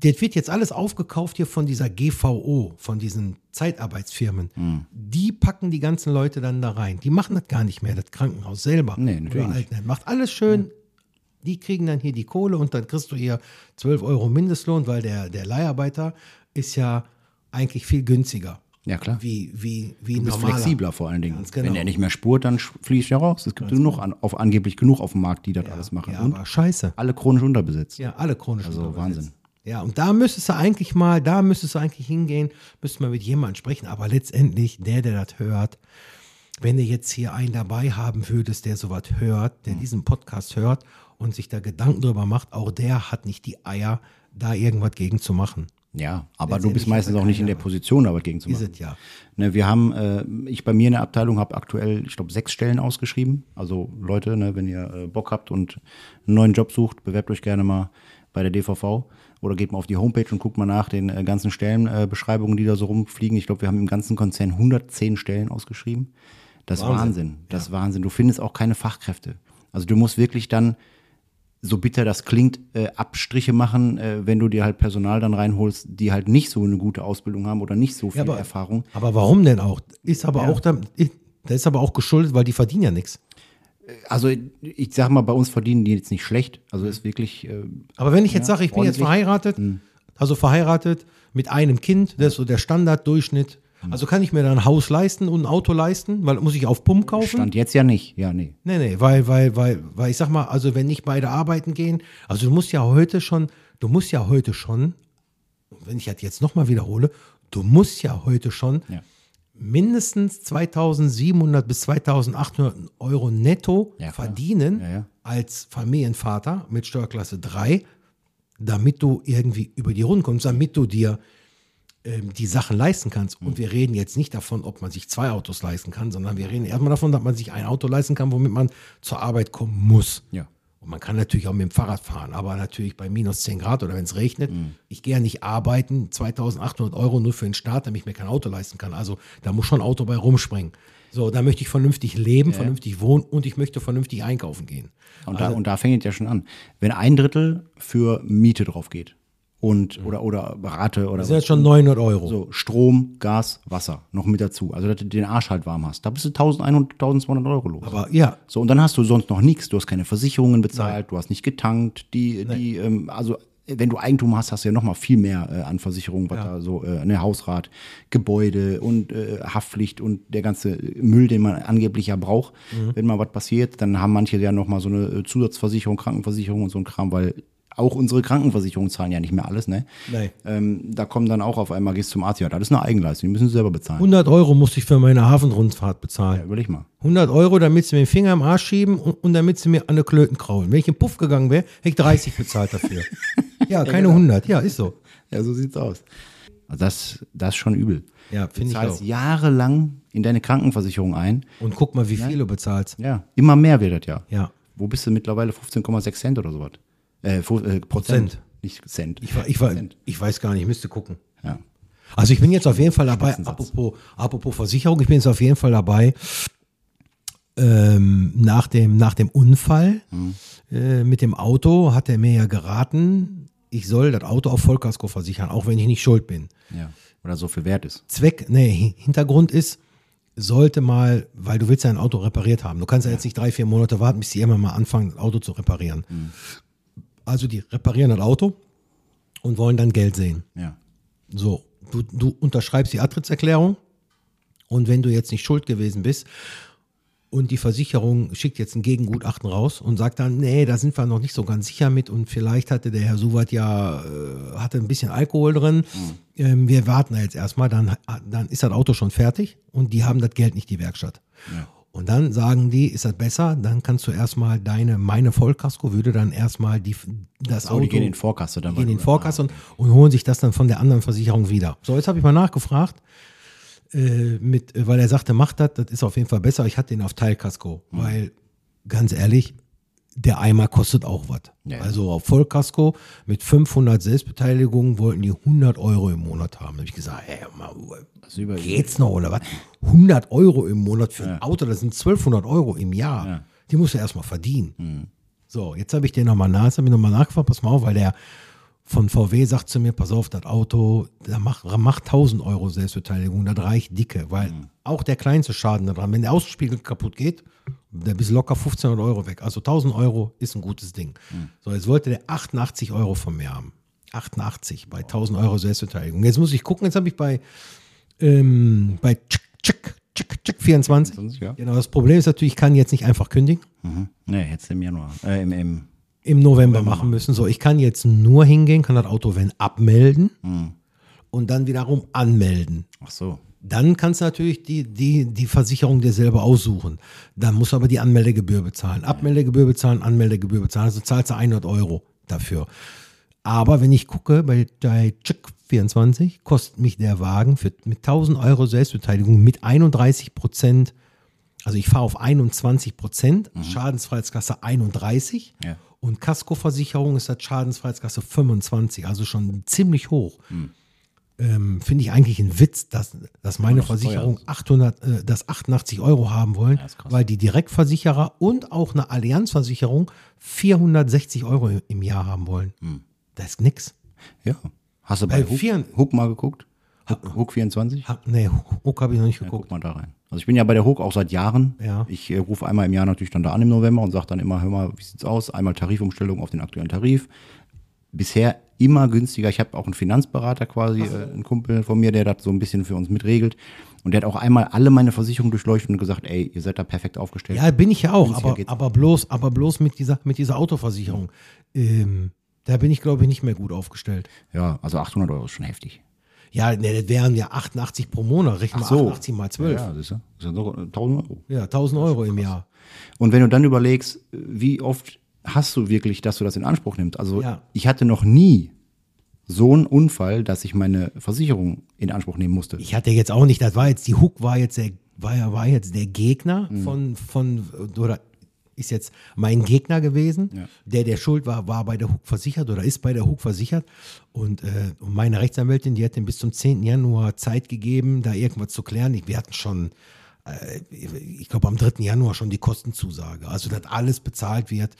das wird jetzt alles aufgekauft hier von dieser GVO, von diesen Zeitarbeitsfirmen. Hm. Die packen die ganzen Leute dann da rein. Die machen das gar nicht mehr, das Krankenhaus selber. Nee, natürlich nicht. Macht alles schön. Die kriegen dann hier die Kohle und dann kriegst du hier 12 Euro Mindestlohn, weil der, der Leiharbeiter ist ja eigentlich viel günstiger. Ja, klar. Wie, wie, wie Du bist normaler. flexibler vor allen Dingen. Ganz genau. Wenn er nicht mehr spurt, dann fließt er raus. Es gibt genug an, auf, angeblich genug auf dem Markt, die das alles machen. Ja, Und aber scheiße. alle chronisch unterbesetzt. Ja, alle chronisch Also unterbesetzt. Wahnsinn. Ja, und da müsstest du eigentlich mal, da müsstest du eigentlich hingehen, müsste man mit jemandem sprechen. Aber letztendlich, der, der das hört, wenn du jetzt hier einen dabei haben würdest, der sowas hört, Mhm. der diesen Podcast hört und sich da Gedanken drüber macht, auch der hat nicht die Eier, da irgendwas gegen zu machen. Ja, aber du bist meistens auch nicht in der Position, was gegen zu Ist machen. es ja. Ne, wir haben, äh, ich bei mir in der Abteilung habe aktuell, ich glaube, sechs Stellen ausgeschrieben. Also Leute, ne, wenn ihr äh, Bock habt und einen neuen Job sucht, bewerbt euch gerne mal bei der DVV oder geht mal auf die Homepage und guckt mal nach den äh, ganzen Stellenbeschreibungen, Beschreibungen, die da so rumfliegen. Ich glaube, wir haben im ganzen Konzern 110 Stellen ausgeschrieben. Das ist Wahnsinn. Wahnsinn. Das ist Wahnsinn. Du findest auch keine Fachkräfte. Also du musst wirklich dann so bitter das klingt, äh, Abstriche machen, äh, wenn du dir halt Personal dann reinholst, die halt nicht so eine gute Ausbildung haben oder nicht so viel aber- Erfahrung. Aber warum denn auch? Ist aber auch, da, das ist aber auch geschuldet, weil die verdienen ja nichts. Also ich sag mal, bei uns verdienen die jetzt nicht schlecht. Also ist wirklich, äh, Aber wenn ich jetzt Ja, sage, ich bin jetzt verheiratet, also verheiratet mit einem Kind, das ist so der Standarddurchschnitt. Also kann ich mir dann ein Haus leisten und ein Auto leisten, weil muss ich auf Pump kaufen? stand jetzt ja nicht. Ja, nee. Nee, nee, weil, weil, weil, weil ich sag mal, also wenn nicht beide arbeiten gehen, also du musst ja heute schon, du musst ja heute schon, wenn ich das jetzt nochmal wiederhole, du musst ja heute schon Ja. mindestens 2700 bis 2800 Euro netto Ja, verdienen ja. als Familienvater mit Steuerklasse 3, damit du irgendwie über die Runden kommst, damit du dir ähm, die Sachen leisten kannst. Mhm. Und wir reden jetzt nicht davon, ob man sich zwei Autos leisten kann, sondern wir reden erstmal davon, dass man sich ein Auto leisten kann, womit man zur Arbeit kommen muss. Ja. Und man kann natürlich auch mit dem Fahrrad fahren, aber natürlich bei minus 10 Grad oder wenn es regnet. Mhm. Ich gehe ja nicht arbeiten, 2800 Euro nur für den Start, damit ich mir kein Auto leisten kann. Also da muss schon ein Auto bei rumspringen. So, da möchte ich vernünftig leben, vernünftig wohnen und ich möchte vernünftig einkaufen gehen. Und, da, und da fängt es ja schon an. Wenn ein Drittel für Miete drauf geht und oder oder Rate oder Das sind jetzt schon 900 Euro. so Strom, Gas, Wasser noch mit dazu. Also dass du den Arsch halt warm hast. Da bist du 1100, 1200 Euro los. Aber ja, So, und dann hast du sonst noch nichts. Du hast keine Versicherungen bezahlt, du hast nicht getankt. Die, die, ähm, also wenn du Eigentum hast, hast du ja noch mal viel mehr äh, an Versicherungen, was da so, äh, ne, Hausrat, Gebäude und äh, Haftpflicht und der ganze Müll, den man angeblich ja braucht. Wenn mal was passiert, dann haben manche ja noch mal so eine äh, Zusatzversicherung, Krankenversicherung und so ein Kram, weil auch unsere Krankenversicherungen zahlen ja nicht mehr alles, ne? Nee. Ähm, da kommen dann auch auf einmal, gehst zum Arzt, ja, das ist eine Eigenleistung, die müssen sie selber bezahlen. 100 Euro musste ich für meine Hafenrundfahrt Ja, bezahlen. überleg mal. 100 Euro, damit sie mir den Finger im Arsch schieben und, und damit sie mir an der Klöten kraulen. Wenn ich in Puff gegangen wäre, hätte ich 30 bezahlt dafür. ja, keine 100. Ja, ist so. Ja, so sieht's aus. Also das, das ist schon übel. Ja, Du finde ich zahlst auch. jahrelang in deine Krankenversicherung ein. Und guck mal, wie viel du bezahlst. Ja, immer mehr wird das ja. Ja. Wo bist du mittlerweile? 15,6 Cent oder sowas? Äh, äh, Prozent. Nicht Cent. Ich, war, ich, war, Prozent. ich weiß gar nicht, ich müsste gucken. Ja. Also ich bin jetzt auf jeden Fall dabei, apropos, apropos Versicherung, ich bin jetzt auf jeden Fall dabei, ähm, nach, dem, nach dem Unfall äh, mit dem Auto hat er mir ja geraten, ich soll das Auto auf Vollkasko versichern, auch wenn ich nicht schuld bin. ja. Oder so viel wert ist. Zweck, nee, Hintergrund ist, sollte mal, weil du willst ja ein Auto repariert haben. Du kannst ja jetzt nicht drei, vier Monate warten, bis die immer mal anfangen, das Auto zu reparieren. Also die reparieren das Auto und wollen dann Geld sehen. Ja. So, du, du unterschreibst die Antrittserklärung und wenn du jetzt nicht schuld gewesen bist und die Versicherung schickt jetzt ein Gegengutachten raus und sagt dann, nee, da sind wir noch nicht so ganz sicher mit und vielleicht hatte der Herr Suwat ja äh, hatte ein bisschen Alkohol drin. Ähm, wir warten jetzt erstmal, dann, dann ist das Auto schon fertig und die haben das Geld nicht, die Werkstatt. Und dann sagen die, ist das besser, dann kannst du erstmal deine, meine Vollkasko würde dann erstmal die, das So, Auto die gehen in Vorkasse dann. die gehen in weil- Vorkasse und, und holen sich das dann von der anderen Versicherung wieder. So, jetzt habe ich mal nachgefragt, äh, mit, weil er sagte, macht das, das ist auf jeden Fall besser. Ich hatte ihn auf Teilkasko, Mhm. weil ganz ehrlich, der Eimer kostet auch was. Ja, ja. Also auf Vollkasko mit 500 Selbstbeteiligungen wollten die 100 Euro im Monat haben. Da habe ich gesagt, ey, mal, geht's noch oder was? 100 Euro im Monat für ein Auto, das sind 1200 Euro im Jahr. Ja. Die musst du erstmal verdienen. Mhm. So, jetzt habe ich den nochmal nach, jetzt habe ich nochmal nachgefragt, pass mal auf, weil der von VW sagt zu mir, pass auf, das Auto, da macht, macht 1000 Euro Selbstbeteiligung, das reicht dicke, weil Mhm. auch der kleinste Schaden daran, wenn der Außenspiegel kaputt geht, da bist locker 1500 Euro weg. Also 1000 Euro ist ein gutes Ding. Mhm. So, jetzt wollte der 88 Euro von mir haben. 88 bei 1000 Euro Selbstbeteiligung. Jetzt muss ich gucken, jetzt habe ich bei, ähm, bei Tschick, Tschick, Tschick, Tschick 24. Ja. Genau, das Problem ist natürlich, ich kann jetzt nicht einfach kündigen Mhm. Nee, jetzt im Januar. Äh, im, im, im November machen müssen. So, ich kann jetzt nur hingehen, kann das Auto wenn abmelden und dann wiederum anmelden. ach so. Dann kannst du natürlich die, die, die Versicherung dir selber aussuchen. Dann musst du aber die Anmeldegebühr bezahlen. Abmeldegebühr bezahlen, Anmeldegebühr bezahlen. Also zahlst du 100 Euro dafür. Aber wenn ich gucke, bei, bei Check 24 kostet mich der Wagen für, mit 1000 Euro Selbstbeteiligung mit 31 Prozent, also ich fahre auf 21 Prozent, Schadensfreiheitskasse 31 Ja. und Kaskoversicherung ist das Schadensfreiheitskasse 25, also schon ziemlich hoch. Ähm, Finde ich eigentlich ein Witz, dass, dass meine Versicherung teuer. 800, äh, das 88 Euro haben wollen, krass. weil die Direktversicherer und auch eine Allianzversicherung 460 Euro im- Jahr haben wollen. Hm. Das ist nix. Ja. Hast du bei Bei Hook, mal geguckt? Hook, Hook 24? Ha, nee, Hook habe ich noch nicht Ja, geguckt. guck mal da rein. Also ich bin ja bei der Hook auch seit Jahren. Ja. Ich äh, rufe einmal im Jahr natürlich dann da an im November und sage dann immer, hör mal, wie sieht's aus? Einmal Tarifumstellung auf den aktuellen Tarif. Bisher immer günstiger. Ich habe auch einen Finanzberater quasi, äh, einen Kumpel von mir, der das so ein bisschen für uns mitregelt. Und der hat auch einmal alle meine Versicherungen durchleuchtet und gesagt, ey, ihr seid da perfekt aufgestellt. Ja, bin ich ja auch, aber, aber bloß, aber bloß mit dieser, mit dieser Autoversicherung. Ähm, da bin ich, glaube ich, nicht mehr gut aufgestellt. Ja, also 800 Euro ist schon heftig. Ja, ne, das wären ja 88 pro Monat, rechnen wir 88 mal 12. Ja, das ist ja, das ist ja sogar 1000 Euro. Ja, 1000 Euro im Jahr. Und wenn du dann überlegst, wie oft hast du wirklich, dass du das in Anspruch nimmst? Also Ja. ich hatte noch nie so einen Unfall, dass ich meine Versicherung in Anspruch nehmen musste. Ich hatte jetzt auch nicht, das war jetzt, die Hook war jetzt der, war, ja- war jetzt der Gegner Mhm. von, von, oder ist jetzt mein Gegner gewesen. Ja. Der, der schuld war, war bei der Hook versichert oder ist bei der Hook versichert. Und, äh, meine Rechtsanwältin, die hat ihm bis zum 10. Januar Zeit gegeben, da irgendwas zu klären. Ich, wir hatten schon, äh, ich glaube am 3. Januar schon die Kostenzusage. Also, dass alles bezahlt wird.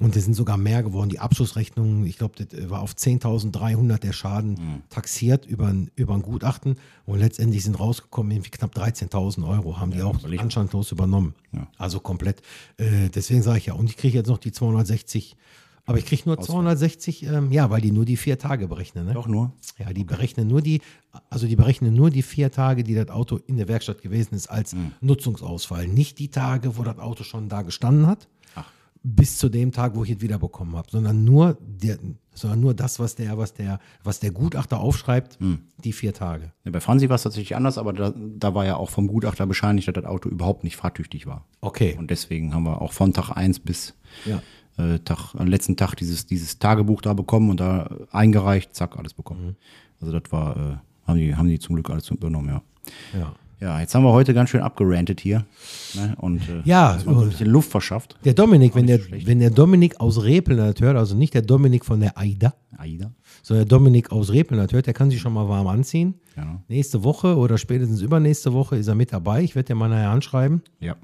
Und es sind sogar mehr geworden. Die Abschlussrechnung, ich glaube, das war auf 10.300 der Schaden taxiert über ein, über ein Gutachten. Und letztendlich sind rausgekommen, irgendwie knapp 13.000 Euro haben die auch anstandslos übernommen. Ja. Also komplett. Äh, deswegen sage ich ja, und ich kriege jetzt noch die 260, aber ich kriege nur 260, ähm, ja, weil die nur die vier Tage berechnen. Ne? Doch nur. Ja, die berechnen nur die, also die berechnen nur die vier Tage, die das Auto in der Werkstatt gewesen ist, als Hm. Nutzungsausfall. Nicht die Tage, wo das Auto schon da gestanden hat, bis zu dem Tag, wo ich es wiederbekommen habe, sondern nur, der, sondern nur das, was der, was der, was der Gutachter aufschreibt, Hm. die vier Tage. Ja, bei Franzi war es tatsächlich anders, aber da, da war ja auch vom Gutachter bescheinigt, dass das Auto überhaupt nicht fahrtüchtig war. Okay. Und deswegen haben wir auch von Tag 1 bis Ja. äh, Tag, am letzten Tag dieses, dieses Tagebuch da bekommen und da eingereicht, zack, alles bekommen. Mhm. Also das war, äh, haben, die, haben die zum Glück alles übernommen, ja. Ja. Ja, jetzt haben wir heute ganz schön abgerantet hier. Ne? Und äh, Ja, ein bisschen Luft verschafft. Der Dominik, wenn der, schlecht. wenn der Dominik aus Repeln hört, also nicht der Dominik von der AIDA, Aida. sondern der Dominik aus Repeln hört, der kann sich schon mal warm anziehen. Ja. Nächste Woche oder spätestens übernächste Woche ist er mit dabei. Ich werde den mal nachher anschreiben. Ja.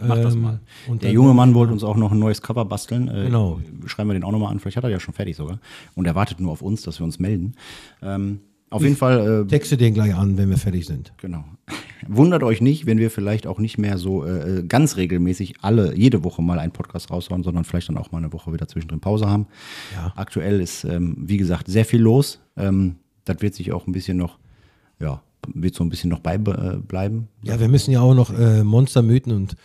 Mach das Ähm, mal. und der junge Mann wollte uns auch noch ein neues Cover basteln. Äh, Genau. Schreiben wir den auch nochmal an. Vielleicht hat er ja schon fertig sogar. Und er wartet nur auf uns, dass wir uns melden. Ähm, auf jeden Fall, äh, Texte den gleich an, wenn wir fertig sind. genau. Wundert euch nicht, wenn wir vielleicht auch nicht mehr so äh, ganz regelmäßig alle, jede Woche mal einen Podcast raushauen, sondern vielleicht dann auch mal eine Woche wieder zwischendrin Pause haben. Ja. Aktuell ist, ähm, wie gesagt, sehr viel los. Ähm, das wird sich auch ein bisschen noch, ja, wird so ein bisschen noch beibleiben. Ja, wir müssen ja auch noch äh, Monstermythen und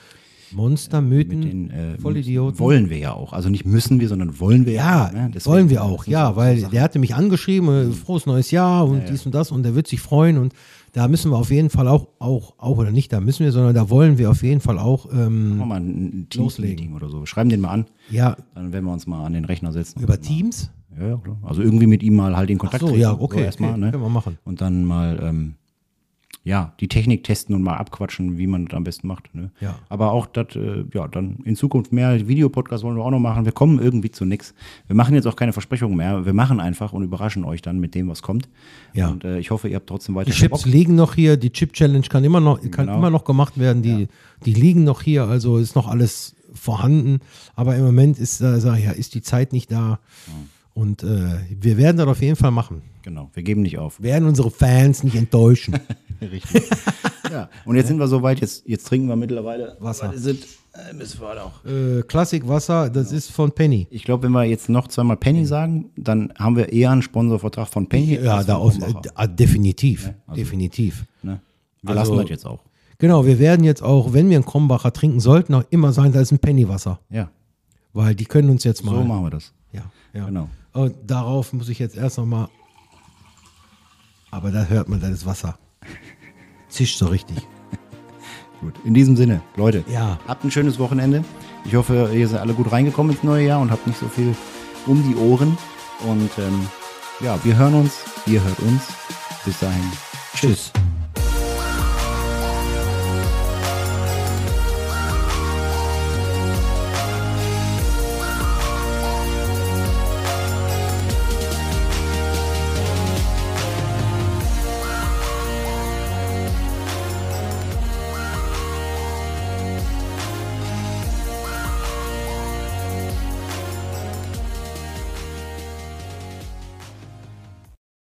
Monstermythen, mit den äh, Vollidioten. wollen wir ja auch. Also nicht müssen wir, sondern wollen wir Ja, ne? Deswegen- wollen wir auch, ja, so- weil so Sachen. der hatte mich angeschrieben, äh, frohes neues Jahr und dies und das und der wird sich freuen und da müssen wir auf jeden Fall auch, auch, auch oder nicht, da müssen wir, sondern da wollen wir auf jeden Fall auch, ähm, mal ein Loslegen. Teams-Meeting oder so. Wir Schreiben den mal an, ja, dann werden wir uns mal an den Rechner setzen. über mal- Teams. Ja, ja, klar. Also irgendwie mit ihm mal halt in Kontakt so, treten. ja, okay, erstmal, okay, ne? können wir machen. Und dann mal, ähm, ja, die Technik testen und mal abquatschen, wie man das am besten macht. Ne? Ja. Aber auch das, äh, ja, dann in Zukunft mehr Videopodcasts wollen wir auch noch machen. Wir kommen irgendwie zu nix. Wir machen jetzt auch keine Versprechungen mehr. Wir machen einfach und überraschen euch dann mit dem, was kommt. Ja. Und äh, ich hoffe, ihr habt trotzdem weiter Die Chips liegen noch hier, die Chip Challenge kann immer noch, kann Genau. immer noch gemacht werden, die, die liegen noch hier, also ist noch alles vorhanden, aber im Moment ist, äh, sag ich ja, ist die Zeit nicht da und äh, wir werden das auf jeden Fall machen. Genau, wir geben nicht auf. Wir werden unsere Fans nicht enttäuschen. Richtig. ja. Und jetzt sind wir soweit, jetzt, jetzt trinken wir mittlerweile Wasser. Was Sind, äh, müssen wir halt auch. äh, Klassikwasser, das ist von Penny. Ich glaube, wenn wir jetzt noch zweimal Penny sagen, dann haben wir eher einen Sponsorvertrag von Penny. Ja, da aus, äh, definitiv, also- definitiv. ne? Wir also- lassen das jetzt auch. Genau, wir werden jetzt auch, wenn wir einen Krombacher trinken sollten, auch immer sagen, da ist ein Pennywasser, Ja, weil die können uns jetzt mal. so machen wir das. Ja, ja. Genau. Und darauf muss ich jetzt erst nochmal. Aber da hört man, das ist Wasser. Zischt so richtig. Gut. In diesem Sinne, Leute, Ja. habt ein schönes Wochenende. Ich hoffe, ihr seid alle gut reingekommen ins neue Jahr und habt nicht so viel um die Ohren. Und ähm, ja, wir hören uns, ihr hört uns. Bis dahin. Tschüss.